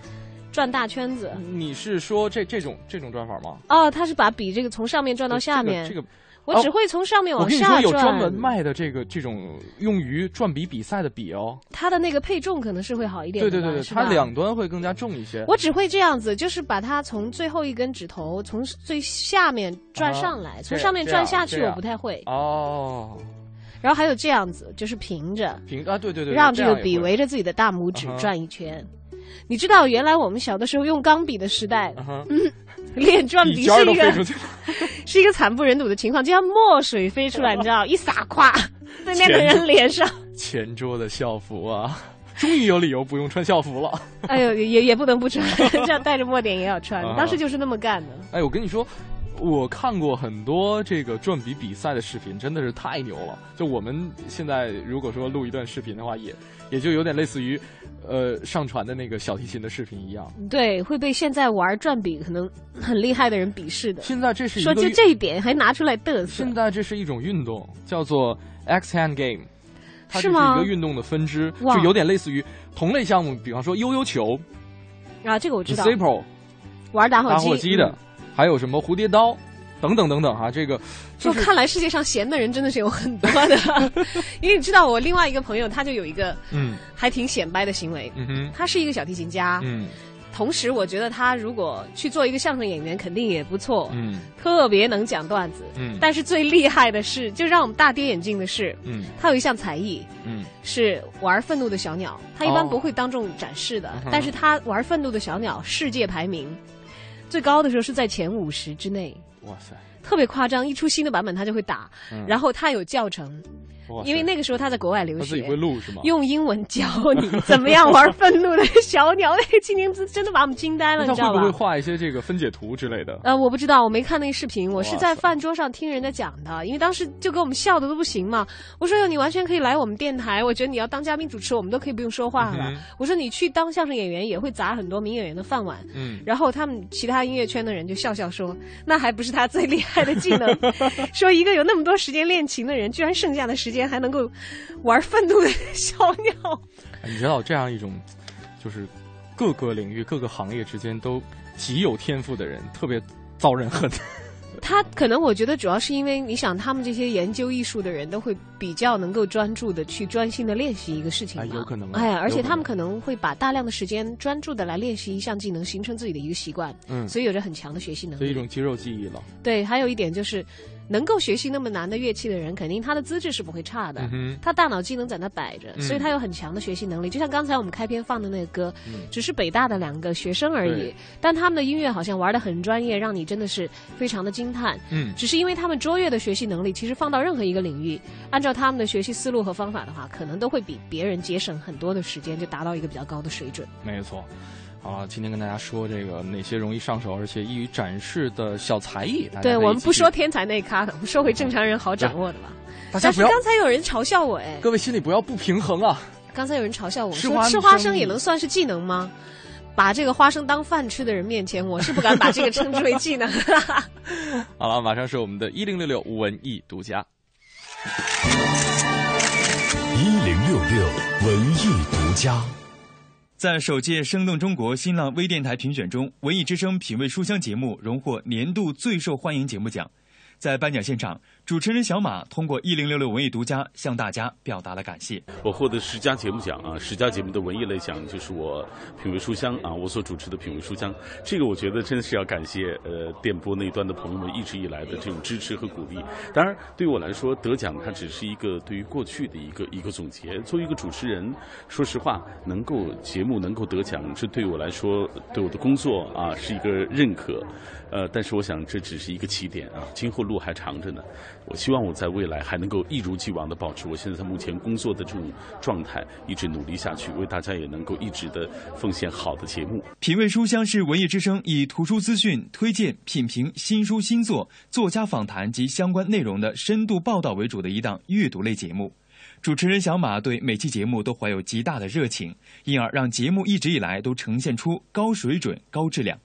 转大圈子，你是说这这种这种转法吗？哦，他是把笔这个从上面转到下面。这个我只会从上面往下转。我跟你说，有专门卖的这个这种用于转笔比赛的笔哦。它的那个配重可能是会好一点。对对对对，它两端会更加重一些。我只会这样子，就是把它从最后一根指头从最下面转上来，从上面转下去，我不太会。哦。然后还有这样子，就是平着。平啊，对对对。让这个笔围着自己的大拇指转一圈。你知道原来我们小的时候用钢笔的时代，嗯，<laughs> 练转笔是一个。<laughs> 是一个惨不忍睹的情况，就像墨水飞出来，你知道，一撒夸对面的人脸上，<laughs> 前桌的校服啊，终于有理由不用穿校服了。哎呦，也也不能不穿，这样带着墨点也要穿啊。当时就是那么干的。哎，我跟你说，我看过很多这个转笔比赛的视频，真的是太牛了。就我们现在如果说录一段视频的话，也也就有点类似于，呃，上传的那个小提琴的视频一样。对，会被现在玩转笔可能很厉害的人鄙视的。现在这是一说就这一点还拿出来嘚瑟。现，在这是一种运动，叫做 X hand game，它就是一个运动的分支，就有点类似于同类项目，比方说悠悠球、啊，这个我知道。Zippo 玩打火打机，火机的。嗯，还有什么蝴蝶刀等等等等哈，这个就是看来世界上闲的人真的是有很多的，<laughs> 因为你知道我另外一个朋友他就有一个嗯。还挺显摆的行为，嗯哼。他是一个小提琴家，嗯。同时我觉得他如果去做一个相声演员肯定也不错，嗯。特别能讲段子。嗯。但是最厉害的是，就让我们大跌眼镜的是，嗯。他有一项才艺嗯。是玩愤怒的小鸟，他一般哦。不会当众展示的，但是他玩愤怒的小鸟世界排名最高的时候是在前五十之内。哇塞，特别夸张，一出新的版本他就会打，嗯。然后他有教程，因为那个时候他在国外留学他自己，会录是吗？用英文教你怎么样玩愤怒的小鸟，那个青年字真的把我们惊呆了，那他会不会你知道吧？画一些这个分解图之类的？呃，我不知道，我没看那个视频，我是在饭桌上听人家讲的，因为当时就给我们笑的都不行嘛。我说哟，你完全可以来我们电台，我觉得你要当嘉宾主持，我们都可以不用说话了。嗯我说你去当相声演员也会砸很多名演员的饭碗。嗯，然后他们其他音乐圈的人就笑笑说：“那还不是他最厉害的技能。<laughs> ”说一个有那么多时间练琴的人，居然剩下的时间还能够玩愤怒的小鸟。哎你知道这样一种，就是各个领域、各个行业之间都极有天赋的人，特别遭人恨。<laughs> 他可能我觉得主要是因为你想，他们这些研究艺术的人都会比较能够专注的去专心的练习一个事情有可能啊哎，而且他们可能会把大量的时间专注的来练习一项技能，形成自己的一个习惯，嗯，所以有着很强的学习能力。这一种肌肉记忆了。对，还有一点就是，能够学习那么难的乐器的人，肯定他的资质是不会差的。嗯，他大脑机能在那摆着，嗯所以他有很强的学习能力。就像刚才我们开篇放的那个歌，嗯只是北大的两个学生而已，但他们的音乐好像玩的很专业，让你真的是非常的惊叹。嗯，只是因为他们卓越的学习能力，其实放到任何一个领域，按照他们的学习思路和方法的话，可能都会比别人节省很多的时间，就达到一个比较高的水准。没错。好了，今天跟大家说这个哪些容易上手而且易于展示的小才艺。对我们不说，天才那一咖的，我们说回正常人好掌握的吧。但是大家不要，刚才有人嘲笑我，哎，各位心里不要不平衡啊。刚才有人嘲笑我吃说吃花生生也能算是技能吗？把这个花生当饭吃的人面前，我是不敢把这个称之为技能。<laughs> 好了，马上是我们的一零六六文艺独家。一零六六文艺独家。在首届生动中国新浪微电台评选中，《文艺之声品味书香》节目荣获年度最受欢迎节目奖。在颁奖现场，主持人小马通过一零六六文艺独家向大家表达了感谢。我获得十佳节目奖啊，十佳节目的文艺类奖就是我品味书香啊，我所主持的品味书香，这个我觉得真的是要感谢呃电波那一端的朋友们一直以来的这种支持和鼓励。当然，对于我来说，得奖它只是一个对于过去的一个一个总结。作为一个主持人，说实话，能够节目能够得奖，这对我来说，对我的工作啊是一个认可。呃，但是我想这只是一个起点啊，今后路还长着呢。我希望我在未来还能够一如既往的保持我现在目前工作的这种状态，一直努力下去，为大家也能够一直的奉献好的节目。品味书香是文艺之声以图书资讯、推荐、品评新书新作、作家访谈及相关内容的深度报道为主的一档阅读类节目。主持人小马对每期节目都怀有极大的热情，因而让节目一直以来都呈现出高水准、高质量。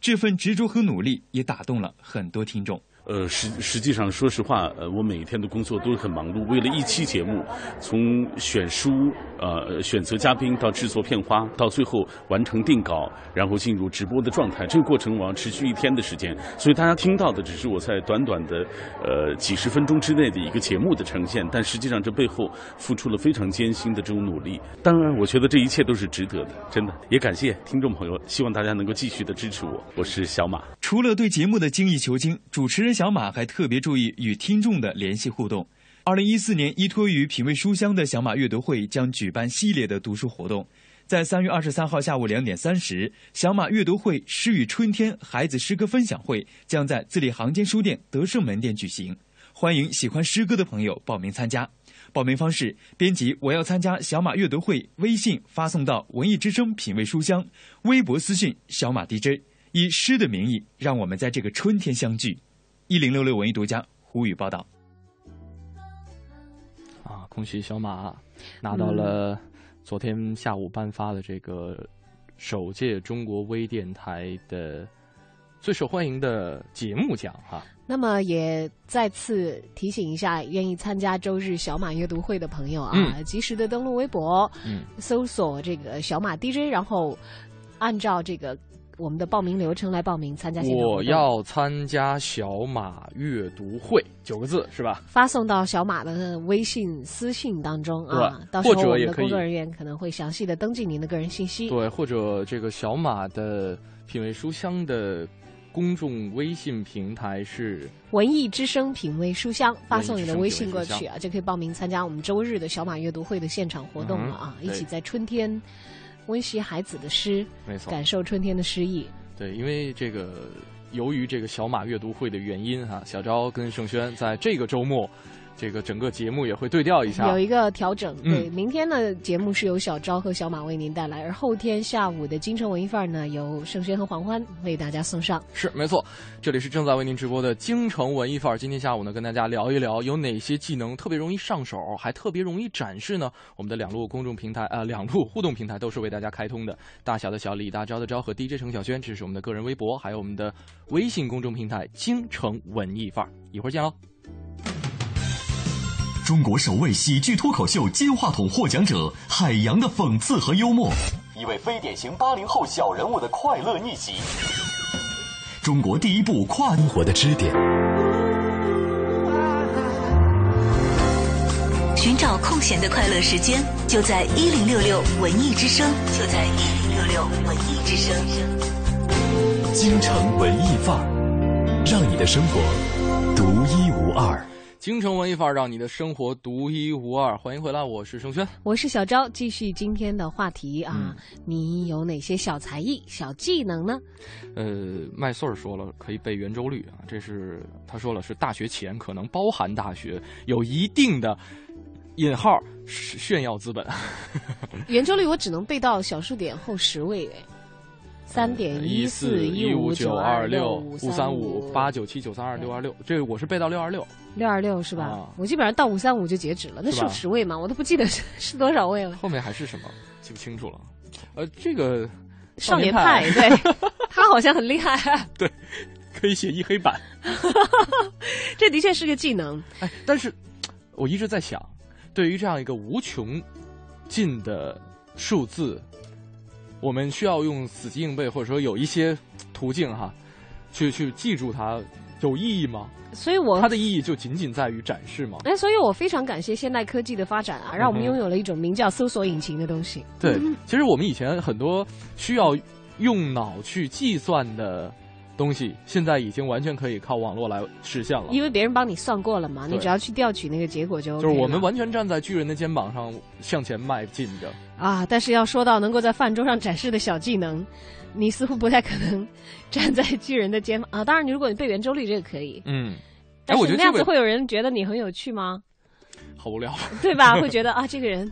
这份执着和努力也打动了很多听众。呃，实实际上，说实话，呃，我每一天的工作都是很忙碌。为了一期节目，从选书、呃选择嘉宾到制作片花，到最后完成定稿，然后进入直播的状态，这个过程往往持续一天的时间。所以大家听到的只是我在短短的呃几十分钟之内的一个节目的呈现，但实际上这背后付出了非常艰辛的这种努力。当然，我觉得这一切都是值得的，真的。也感谢听众朋友，希望大家能够继续的支持我。我是小马。除了对节目的精益求精，主持人小马还特别注意与听众的联系互动。二零一四年，依托于品味书香的小马阅读会将举办系列的读书活动，在三月二十三号下午两点三十，小马阅读会诗与春天孩子诗歌分享会将在字里行间书店德胜门店举行，欢迎喜欢诗歌的朋友报名参加。报名方式：编辑“我要参加小马阅读会”微信发送到“文艺之声品味书香”，微博私信“小马 DJ”，以诗的名义，让我们在这个春天相聚。一零六六文艺独家胡宇报道。啊，恭喜小马拿到了昨天下午颁发的这个首届中国微电台的最受欢迎的节目奖哈。那么也再次提醒一下，愿意参加周日小马阅读会的朋友啊，嗯及时的登录微博，嗯，搜索这个小马 DJ，然后按照这个我们的报名流程来报名参加我要参加小马阅读会，九个字是吧？发送到小马的微信私信当中啊，对到时候我们或者也可以的工作人员可能会详细的登记您的个人信息。对，或者这个小马的品味书香的公众微信平台是文艺之声品味书香，发送你的微信过去啊，就可以报名参加我们周日的小马阅读会的现场活动了啊！嗯一起在春天温习孩子的诗，没错感受春天的诗意。对，因为这个由于这个小马阅读会的原因哈、小昭跟盛轩在这个周末，这个整个节目也会对调一下，有一个调整，嗯对，明天的节目是由小昭和小马为您带来，而后天下午的京城文艺范儿呢，由盛轩和黄欢为大家送上。是没错，这里是正在为您直播的京城文艺范儿。今天下午呢，跟大家聊一聊有哪些技能特别容易上手，还特别容易展示呢？我们的两路公众平台啊、呃两路互动平台都是为大家开通的。大小的小李大钊的钊和 DJ 程小轩，这是我们的个人微博，还有我们的微信公众平台京城文艺范儿。一会儿见喽。中国首位喜剧脱口秀金话筒获奖者，海洋的讽刺和幽默，一位非典型八零后小人物的快乐逆袭，中国第一部跨生活的支点。寻找空闲的快乐时间，就在一零六六文艺之声，就在一零六六文艺之声。京城文艺范儿，让你的生活独一无二。京城文艺范儿，让你的生活独一无二。欢迎回来，我是盛轩。我是小昭，继续今天的话题啊，嗯你有哪些小才艺、小技能呢？呃，麦穗儿说了可以背圆周率啊，这是他说了是大学前可能包含大学，有一定的引号炫耀资本。<laughs> 圆周率我只能背到小数点后十位哎，三点一四一五九二六五三五八九七九三二六二六，这个我是背到六二六。六二六是吧？啊我基本上到五三五就截止了，那是十位吗？我都不记得是 <laughs> 是多少位了。后面还是什么记不清楚了。呃，这个少年派派，对 <laughs> 他好像很厉害，<laughs> 对，可以写一黑板。这的确是个技能。哎，但是我一直在想，对于这样一个无穷尽的数字，我们需要用死记硬背，或者说有一些途径哈，去去记住它，有意义吗？所以我它的意义就仅仅在于展示吗？哎，所以我非常感谢现代科技的发展啊，让我们拥有了一种名叫搜索引擎的东西。对，其实我们以前很多需要用脑去计算的东西，现在已经完全可以靠网络来实现了。因为别人帮你算过了嘛，你只要去调取那个结果就 OK 就是我们完全站在巨人的肩膀上向前迈进着。啊。但是要说到能够在饭桌上展示的小技能，你似乎不太可能站在巨人的肩膀啊。当然，你如果你背圆周率这个可以，嗯，但是那样子会有人觉得你很有趣吗？好无聊。<laughs> 对吧？会觉得啊，这个人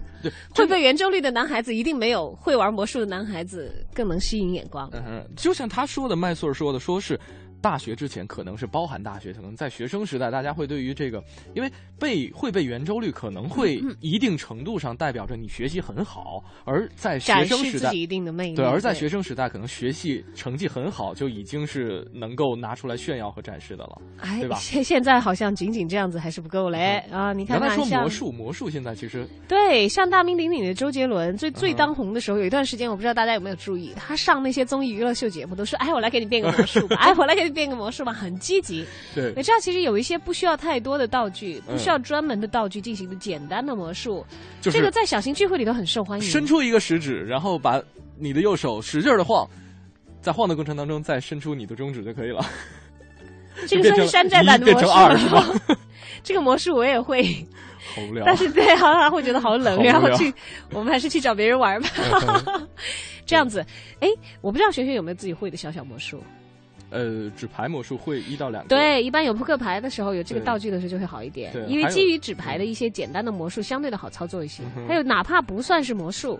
会被圆周率的男孩子一定没有会玩魔术的男孩子更能吸引眼光。嗯，就像他说的，麦穗儿说的，说是大学之前可能是包含大学，可能在学生时代，大家会对于这个，因为背会背圆周率，可能会嗯一定程度上代表着你学习很好，而在学展生时代。一定的魅力。对，而在学生时代，可能学习成绩很好，就已经是能够拿出来炫耀和展示的了，哎对吧？现现在好像仅仅这样子还是不够嘞、啊！你看原来说魔术，魔术现在其实对，像大名鼎鼎的周杰伦，最最当红的时候，有一段时间我不知道大家有没有注意，他上那些综艺娱乐秀节目都说：“哎，我来给你变个魔术吧，<laughs> 哎，我来给你变个魔术嘛。”很积极。对你知道，其实有一些不需要太多的道具，不需要嗯专门的道具进行的简单的魔术，就是这个在小型聚会里头很受欢迎。伸出一个食指，然后把你的右手使劲的晃，在晃的过程当中再伸出你的中指就可以了。<laughs> 这个算是山寨版的魔术了？<laughs> 这个魔术我也会，好无聊。但是对，好像会觉得好冷，<laughs> 好然后去，我们还是去找别人玩吧。这样子，哎，我不知道璇璇有没有自己会的小小魔术。呃，纸牌魔术会一到两个。对，一般有扑克牌的时候，有这个道具的时候就会好一点对，因为基于纸牌的一些简单的魔术，相对的好操作一些还有哪怕不算是魔术，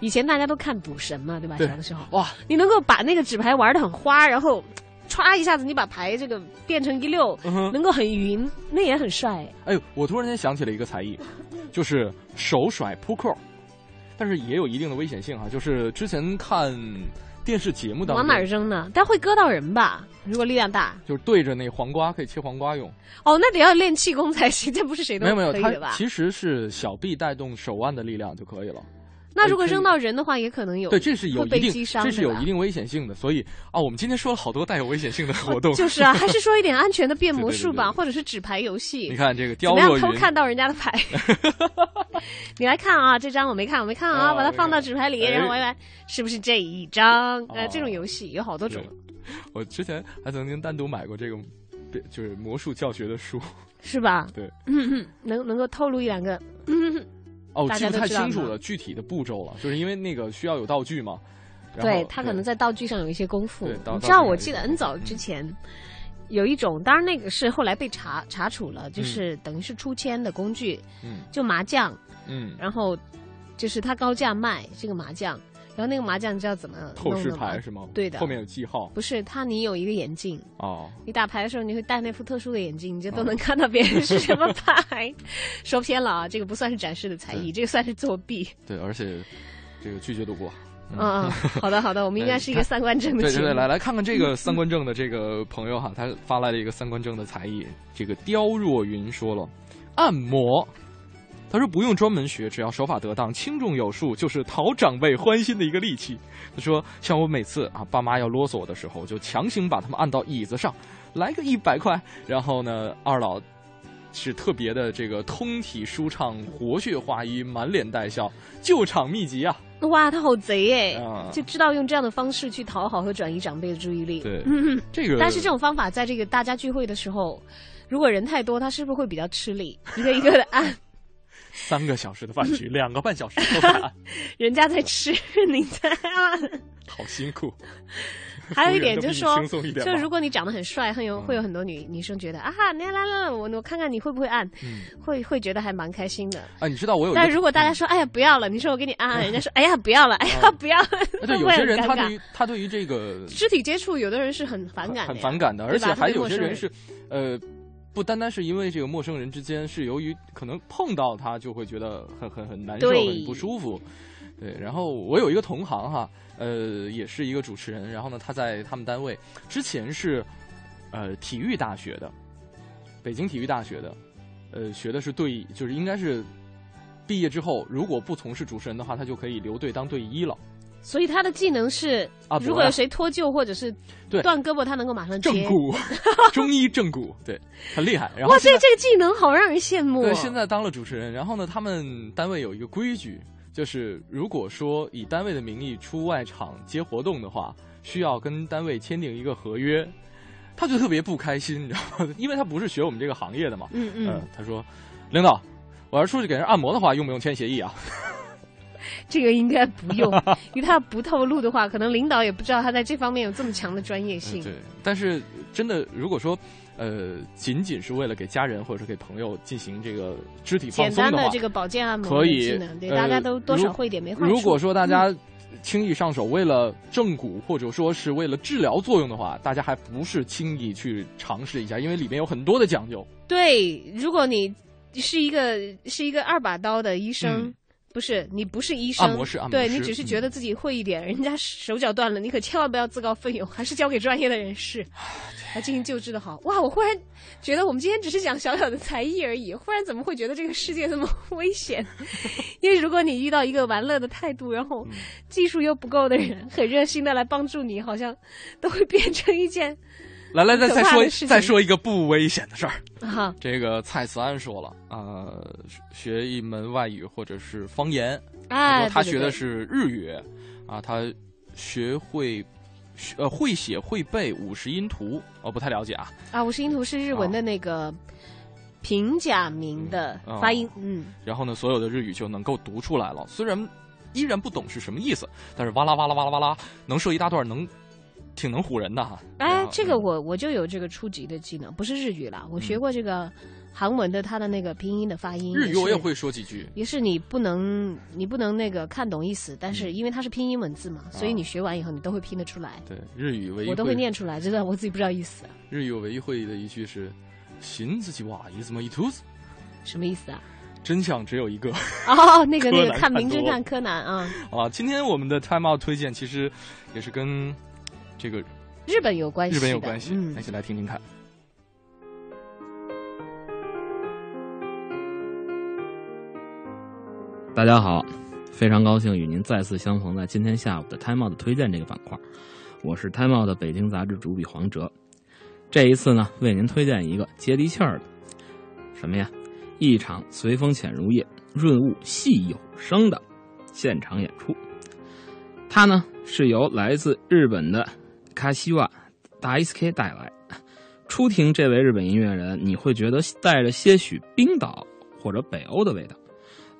以前大家都看赌神嘛，对吧？对小的时候，哇，你能够把那个纸牌玩的很花，然后歘一下子你把牌这个变成一溜，嗯能够很匀，那也很帅。哎呦，我突然间想起了一个才艺，就是手甩扑克，但是也有一定的危险性哈。就是之前看电视节目当中，往哪儿扔呢？但会割到人吧？如果力量大。就是对着那黄瓜可以切黄瓜用。哦，那得要练气功才行，这不是谁都没有没有，它？其实是小臂带动手腕的力量就可以了。那如果扔到人的话，也可能有对，这是有一定这是有一定危险性的。所以啊，我们今天说了好多带有危险性的活动。<laughs> 就是啊，还是说一点安全的变魔术吧，对或者是纸牌游戏。你看这个怎么样偷看到人家的牌？<laughs> 你来看啊，这张我没看，我没看啊，啊把它放到纸牌里，哎然后玩一玩，是不是这一张？呃，哦这种游戏有好多种，<laughs> 我之前还曾经单独买过这个，就是魔术教学的书。是吧？对，能能够透露一两个？嗯，哦，记不太家都知道吗清楚了具体的步骤了，就是因为那个需要有道具嘛。对他可能在道具上有一些功夫你知道，我记得很早之前有一种，当然那个是后来被查查处了，就是等于是出签的工具，嗯。就麻将，嗯，然后就是他高价卖这个麻将，然后那个麻将你知道怎么透视牌是吗？对的后面有记号。不是，他你有一个眼镜，哦，你打牌的时候你会戴那副特殊的眼镜，你就都能看到别人是什么牌。<laughs> 说偏了啊，这个不算是展示的才艺，这个算是作弊。对，而且这个拒绝赌博。嗯嗯，<laughs> 好的好的，我们应该是一个三观正的对对，来来看看这个 <laughs> 三观正的这个朋友哈，他发来了一个三观正的才艺。这个刁若云说了，按摩。他说不用专门学，只要手法得当、轻重有数，就是讨长辈欢心的一个利器。他说，像我每次啊，爸妈要啰嗦我的时候，就强行把他们按到椅子上，来个一百块。然后呢，二老是特别的这个通体舒畅、活血化瘀、满脸带笑，救场秘籍啊！哇，他好贼哎，啊就知道用这样的方式去讨好和转移长辈的注意力。对嗯，这个但是这种方法在这个大家聚会的时候，如果人太多，他是不是会比较吃力？一个一个的按，<laughs> 三个小时的饭局，<laughs> 两个半小时都在按，<laughs> 人家在吃，你在。按。好辛苦。还有一点就是说就如果你长得很帅，很有会有很多女女生觉得啊，来来来，我我看看你会不会按，嗯。会会觉得还蛮开心的。啊，你知道我有，但如果大家说哎呀不要了，你说我给你按按，人家说哎呀不要了，哎呀不要对有些人他对于他对于这个肢体接触，有的人是很反感，很反感的，而且还有些人是，呃，不单单是因为这个陌生人之间，是由于可能碰到他就会觉得很很很难受、很不舒服。对，然后我有一个同行哈，呃，也是一个主持人，然后呢，他在他们单位之前是呃体育大学的，北京体育大学的，呃，学的是队，就是应该是毕业之后，如果不从事主持人的话，他就可以留队当队医了。所以他的技能是啊，如果有谁脱臼或者是对断胳膊，他能够马上接。正骨，<laughs> 中医正骨，对，很厉害。然后哇，这现在这个技能好让人羡慕、哦。对，现在当了主持人，然后呢，他们单位有一个规矩，就是如果说以单位的名义出外场接活动的话，需要跟单位签订一个合约。他就特别不开心，你知道吗？因为他不是学我们这个行业的嘛。嗯嗯呃他说：“领导，我要出去给人按摩的话，用不用签协议啊？”这个应该不用，因为他不透露的话，可能领导也不知道他在这方面有这么强的专业性。对，但是真的，如果说呃，仅仅是为了给家人或者是给朋友进行这个肢体放简松话，单的这个保健按摩可以对、呃大家都多少会一点没坏处。如果说大家嗯轻易上手，为了正骨或者说是为了治疗作用的话，大家还不是轻易去尝试一下，因为里面有很多的讲究。对，如果你是一个是一个二把刀的医生。嗯不是你不是医生，按摩师按摩师对你只是觉得自己会一点，人家手脚断了，你可千万不要自告奋勇，还是交给专业的人士来进行救治的好。哇，我忽然觉得我们今天只是讲小小的才艺而已，忽然怎么会觉得这个世界这么 <laughs> 危险？<laughs> 因为如果你遇到一个玩乐的态度，然后技术又不够的人，很热心的来帮助你，好像都会变成一件来来再再说再说一个不危险的事儿。<laughs> 啊，这个蔡慈安说了，呃，学一门外语或者是方言，他哎，说他学的对对对是日语，啊，他学会学呃会写会背五十音图，我不太了解啊。啊，五十音图是日文的那个平假名的发音，嗯，然后呢，所有的日语就能够读出来了。虽然依然不懂是什么意思，但是哇啦哇啦哇啦哇啦，能说一大段，能挺能唬人的哈。哎，这个我我就有这个初级的技能，不是日语啦，我学过这个韩文的，它的那个拼音的发音。日语我也会说几句，也是你不能你不能那个看懂意思，但是因为它是拼音文字嘛，所以你学完以后你都会拼得出来。对，日语唯一我都会念出来，真的我自己不知道意思。日语我唯一会的一句是“寻自己哇，一怎么一兔子”，什么意思啊？真相只有一个哦，那个 <laughs> 那个看名侦探柯南啊。啊，今天我们的 Time Out 推荐其实也是跟这个日本有关系，日本有关系，嗯，一起来听听看。大家好，非常高兴与您再次相逢在今天下午的 Time Out 推荐这个板块。我是 Time Out 的北京杂志主笔黄哲，这一次呢，为您推荐一个接地气儿的什么呀？一场随风潜入夜，润物细有声的现场演出。它呢是由来自日本的卡西瓦达伊斯 K 带来。初听这位日本音乐人，你会觉得带着些许冰岛或者北欧的味道。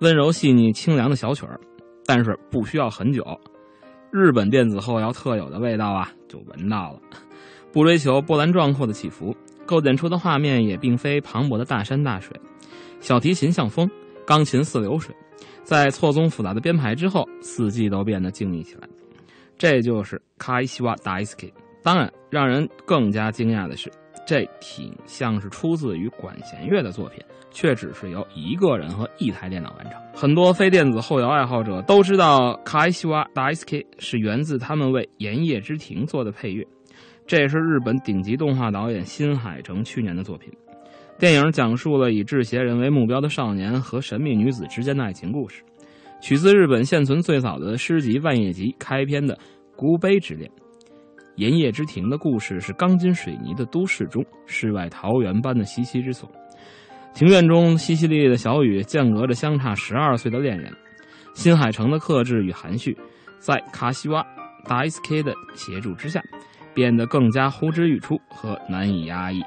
温柔细腻、清凉的小曲儿，但是不需要很久，日本电子后摇特有的味道啊就闻到了。不追求波澜壮阔的起伏，构建出的画面也并非磅礴的大山大水。小提琴像风，钢琴似流水，在错综复杂的编排之后，四季都变得静谧起来。这就是卡伊西瓦达伊斯基。当然，让人更加惊讶的是，这挺像是出自于管弦乐的作品。却只是由一个人和一台电脑完成。很多非电子后摇爱好者都知道，卡伊西瓦达伊斯基是源自他们为《炎夜之庭》做的配乐。这也是日本顶级动画导演新海诚去年的作品。电影讲述了以制鞋人为目标的少年和神秘女子之间的爱情故事，取自日本现存最早的诗集《万叶集》开篇的《孤悲之恋》。《炎夜之庭》的故事是钢筋水泥的都市中世外桃源般的栖息之所。庭院中淅淅沥沥的小雨，间隔着相差十二岁的恋人。新海诚的克制与含蓄，在卡西瓦达伊斯 K 的协助之下，变得更加呼之欲出和难以压抑。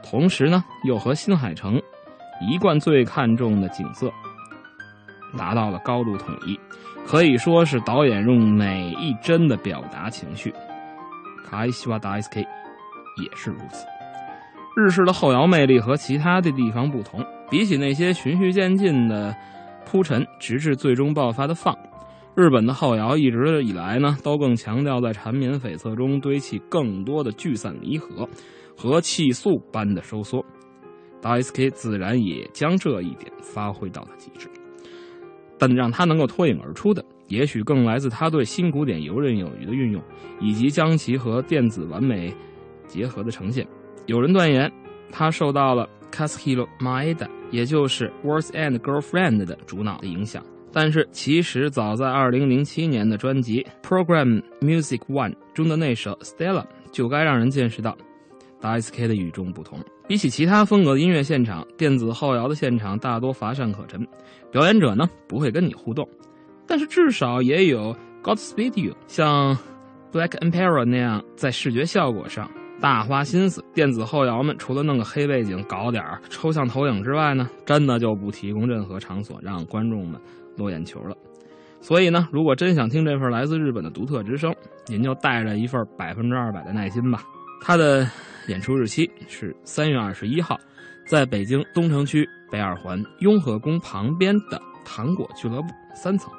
同时呢，又和新海诚一贯最看重的景色达到了高度统一，可以说是导演用每一帧的表达情绪。卡西瓦达伊斯 K 也是如此。日式的后摇魅力和其他的地方不同，比起那些循序渐进的铺陈，直至最终爆发的放，日本的后摇一直以来呢，都更强调在缠绵悱恻中堆砌更多的聚散离合和气速般的收缩。大 S.K 自然也将这一点发挥到了极致，但让他能够脱颖而出的，也许更来自他对新古典游刃有余的运用，以及将其和电子完美结合的呈现。有人断言，他受到了 c a s h i l o Maeda，也就是 Words and Girlfriend 的主脑的影响。但是，其实早在2007年的专辑 Program Music One 中的那首 Stella 就该让人见识到 Da Sk 的与众不同。比起其他风格的音乐现场，电子后摇的现场大多乏善可陈，表演者呢不会跟你互动，但是至少也有 Godspeed You，像 Black Emperor 那样在视觉效果上。大花心思，电子后摇们除了弄个黑背景、搞点抽象投影之外呢，真的就不提供任何场所让观众们落眼球了。所以呢，如果真想听这份来自日本的独特之声，您就带着一份百分之二百的耐心吧。他的演出日期是三月二十一号，在北京东城区北二环雍和宫旁边的糖果俱乐部三层。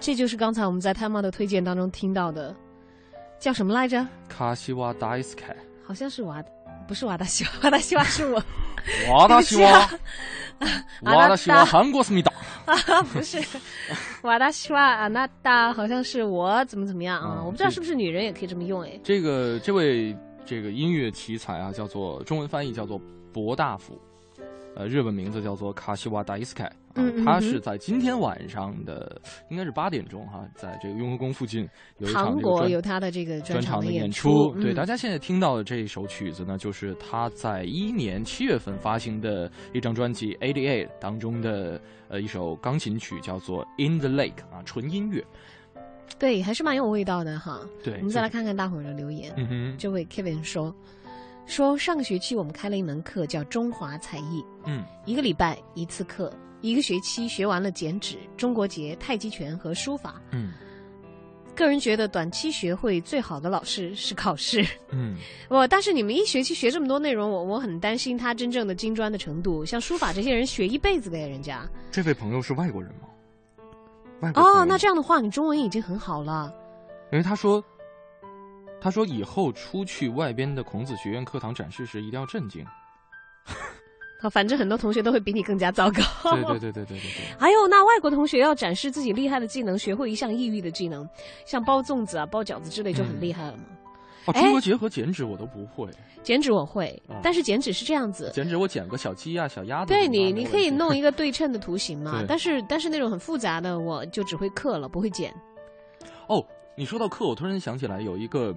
这就是刚才我们在泰茂的推荐当中听到的，叫什么来着？卡西瓦达伊斯凯，好像是瓦，不是瓦达西瓦，<laughs> 瓦达西瓦是我。瓦达西瓦，<laughs> 啊瓦达西瓦，韩国思密达。<laughs> 啊，不是，瓦达西瓦啊，那达好像是我怎么怎么样啊？嗯我不知道是不是女人也可以这么用哎。这个这位这个音乐奇才啊，叫做中文翻译叫做博大辅，呃，日本名字叫做卡西瓦达伊斯凯啊嗯嗯，他嗯是在今天晚上的应该是八点钟哈，在这个雍和宫附近有一场有他的这个专场的演出，对，嗯大家现在听到的这一首曲子呢，就是他在一一年七月份发行的一张专辑《Eighty Eight》当中的呃一首钢琴曲，叫做《In the Lake》啊，纯音乐。对，还是蛮有味道的哈。对我们再来看看大伙儿的留言。嗯哼这位 Kevin 说，说上个学期我们开了一门课叫中华才艺，嗯，一个礼拜一次课，一个学期学完了剪纸、中国结、太极拳和书法。嗯个人觉得短期学会最好的老师是考试。嗯，<laughs> 我但是你们一学期学这么多内容，我我很担心他真正的精专的程度。像书法这些人学一辈子的呀，人家。这位朋友是外国人吗？外国哦，那这样的话，你中文已经很好了。因为他说，他说以后出去外边的孔子学院课堂展示时，一定要镇静。<laughs> 啊，反正很多同学都会比你更加糟糕。对对对对对对对。<laughs> 还有，那外国同学要展示自己厉害的技能，学会一项异域的技能，像包粽子啊、包饺子之类就很厉害了嘛。哦，哎中国结合剪纸我都不会，剪纸我会，啊但是剪纸是这样子，剪纸我剪个小鸡啊、小鸭子。对你，你可以弄 <laughs> 一个对称的图形嘛。但是，但是那种很复杂的，我就只会刻了，不会剪。哦，你说到刻，我突然想起来有一个，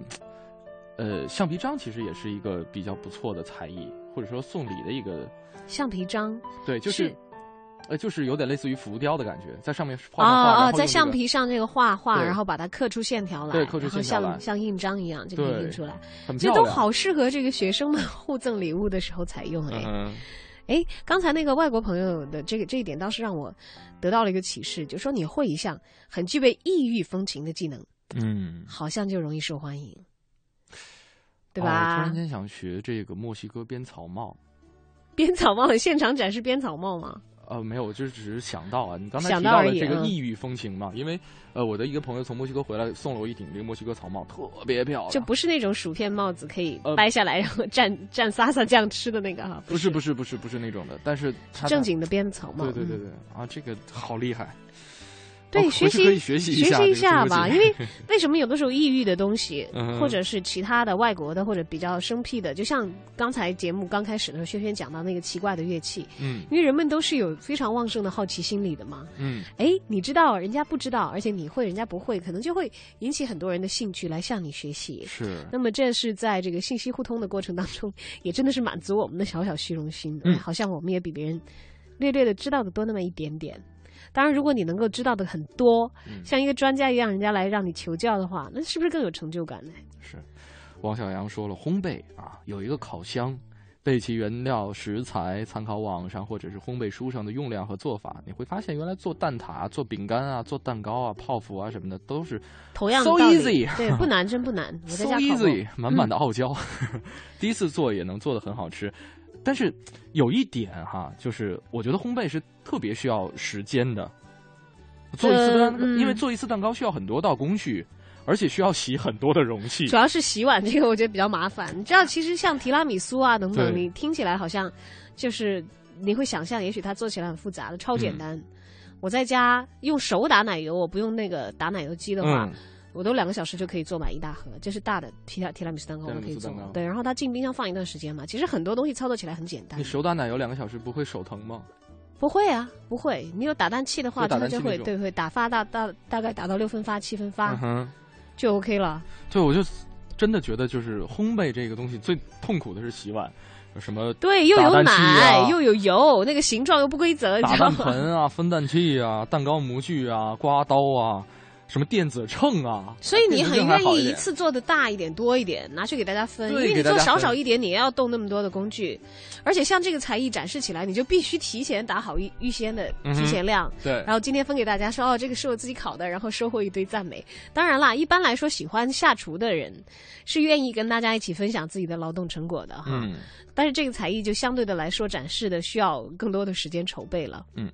呃，橡皮章其实也是一个比较不错的才艺，或者说送礼的一个，橡皮章对，就是，是呃，就是有点类似于浮雕的感觉，在上面画画，在橡皮上这个画画，然后把它刻出线条来，对刻出线条来像像印章一样，就可以印出来。这都好适合这个学生们 <laughs> 互赠礼物的时候采用哎。嗯哎，刚才那个外国朋友的这个这一点倒是让我得到了一个启示，就说你会一项很具备异域风情的技能，嗯，好像就容易受欢迎，对哦吧？突然间想学这个墨西哥编草帽。<laughs> 编草帽，现场展示编草帽吗？呃，没有，我就只是想到啊，你刚才想到提到了这个异域风情嘛，因为呃，我的一个朋友从墨西哥回来，送了我一顶这个墨西哥草帽，特别漂亮。就不是那种薯片帽子可以呃掰下来然后蘸蘸撒撒酱吃的那个哈，不是不是不是不是那种的，但是正经的编草帽。嗯对对对对啊，这个好厉害。对，哦学习学习一下吧，因为 <laughs> 为什么有的时候抑郁的东西，<laughs> 嗯或者是其他的外国的或者比较生僻的，就像刚才节目刚开始的时候，轩轩讲到那个奇怪的乐器，嗯因为人们都是有非常旺盛的好奇心理的嘛。嗯哎，你知道，人家不知道，而且你会，人家不会，可能就会引起很多人的兴趣来向你学习。是那么这是在这个信息互通的过程当中，也真的是满足我们的小小虚荣心的，嗯好像我们也比别人略略的知道的多那么一点点。当然，如果你能够知道的很多，嗯像一个专家一样，人家来让你求教的话，那是不是更有成就感呢？是。王小阳说了，烘焙啊，有一个烤箱，备齐原料食材，参考网上或者是烘焙书上的用量和做法，你会发现原来做蛋挞、做饼干啊、做蛋糕啊、泡芙啊什么的都是同样的 so easy，对，不难，真不难。<laughs> so easy，满满的嗯 <laughs> 傲娇，<laughs> 第一次做也能做的很好吃。但是有一点哈，就是我觉得烘焙是特别需要时间的。做一次呃蛋，嗯因为做一次蛋糕需要很多道工序，而且需要洗很多的容器。主要是洗碗这个，我觉得比较麻烦。你知道，其实像提拉米苏啊等等，你听起来好像就是你会想象，也许它做起来很复杂的，超嗯简单。我在家用手打奶油，我不用那个打奶油机的话，嗯我都两个小时就可以做满一大盒，这是大的提拉提拉米苏蛋糕，我都可以做对，然后它进冰箱放一段时间嘛。其实很多东西操作起来很简单你。手打奶油两个小时不会手疼吗？不会啊，不会。你有打蛋器的话，它就会对会打发大大大概打到六分发七分发、就 OK 了。对，我就真的觉得就是烘焙这个东西最痛苦的是洗碗，有什么对，又有奶、啊又有油，那个形状又不规则，你打知道吗？蛋盆啊、分蛋器啊、蛋糕模具啊、刮刀啊、什么电子秤啊，所以你很愿意一次做的大一点、多一点，拿去给大家分。因为你做少少一点，你也要动那么多的工具，而且像这个才艺展示起来，你就必须提前打好预预先的提前量。对然后今天分给大家说，哦，这个是我自己烤的，然后收获一堆赞美。当然啦，一般来说，喜欢下厨的人是愿意跟大家一起分享自己的劳动成果的哈。嗯。但是这个才艺就相对的来说展示的需要更多的时间筹备了。嗯，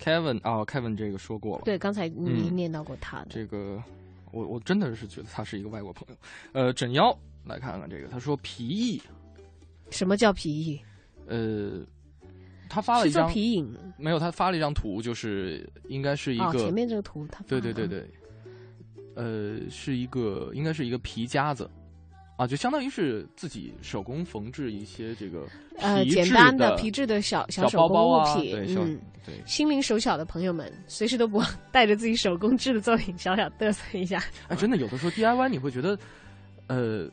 Kevin 啊，Kevin 这个说过了。对，刚才你嗯念到过他的。这个，我我真的是觉得他是一个外国朋友。呃，枕妖来看看这个，他说皮艺，什么叫皮艺？呃，他发了一张皮影没有，他发了一张图，就是应该是一个、哦，前面这个图他对对对对，呃，是一个应该是一个皮夹子。啊，就相当于是自己手工缝制一些这个呃简单的皮质的小小手工包包啊，物品，对，嗯，对，心灵手巧的朋友们，随时都不忘 <laughs> 带着自己手工制的作品小小嘚瑟一下。哎，真的有的时候 DIY 你会觉得，呃，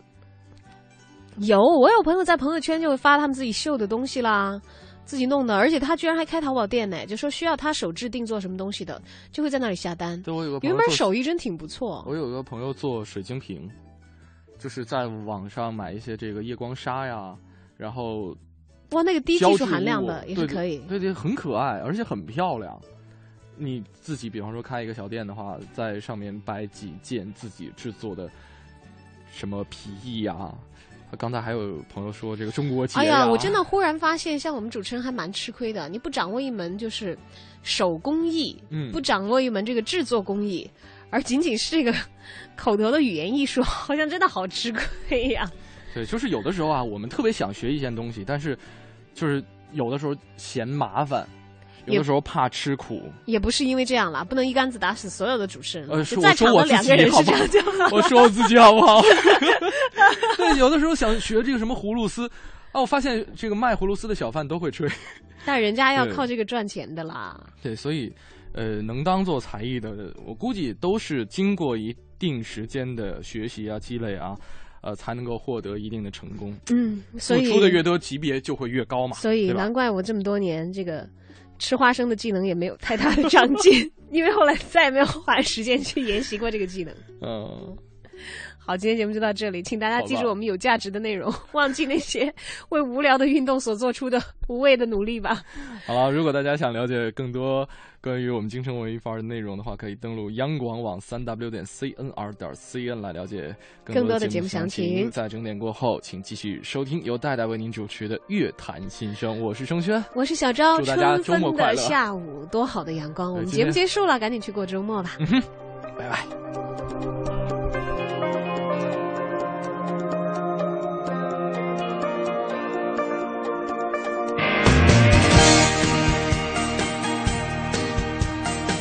有，我有朋友在朋友圈就会发他们自己绣的东西啦，自己弄的，而且他居然还开淘宝店呢，就说需要他手制定做什么东西的，就会在那里下单。对我有个朋友有一门做手艺真挺不错。我有个朋友做水晶瓶，就是在网上买一些这个夜光纱呀，然后哇，那个低技术含量的也是可以。对对，很可爱，而且很漂亮。你自己比方说开一个小店的话，在上面摆几件自己制作的什么皮衣呀。刚才还有朋友说这个中国结哎呀，我真的忽然发现，像我们主持人还蛮吃亏的。你不掌握一门就是手工艺，嗯不掌握一门这个制作工艺，而仅仅是这个 <laughs> 口头的语言艺术，好像真的好吃亏呀。<laughs> 对，就是有的时候啊，我们特别想学一件东西，但是就是有的时候嫌麻烦，有的时候怕吃苦。也不是因为这样啦，不能一竿子打死所有的主持人。呃，就是在我说我自己好不好？我说我自己好不好？<laughs> 对，有的时候想学这个什么葫芦丝，啊，我发现这个卖葫芦丝的小贩都会吹。但人家要靠这个赚钱的啦。对，所以，呃，能当做才艺的，我估计都是经过一定时间的学习啊、积累啊，呃，才能够获得一定的成功。嗯，所以付出的越多，级别就会越高嘛。所以难怪我这么多年这个吃花生的技能也没有太大的长进，<laughs> 因为后来再也没有花时间去研习过这个技能。嗯，好，今天节目就到这里，请大家记住我们有价值的内容，忘记那些为无聊的运动所做出的无谓的努力吧。好了，如果大家想了解更多关于我们京城文艺范儿的内容的话，可以登录央广网三 w 点 cnr 点 cn 来了解更多的节目详详情在整点过后，请继续收听由戴戴为您主持的《乐坛新生》，我是盛轩，我是小昭，祝大家周末快乐。下午，多好的阳光！我们节目结束了，赶紧去过周末吧。嗯哼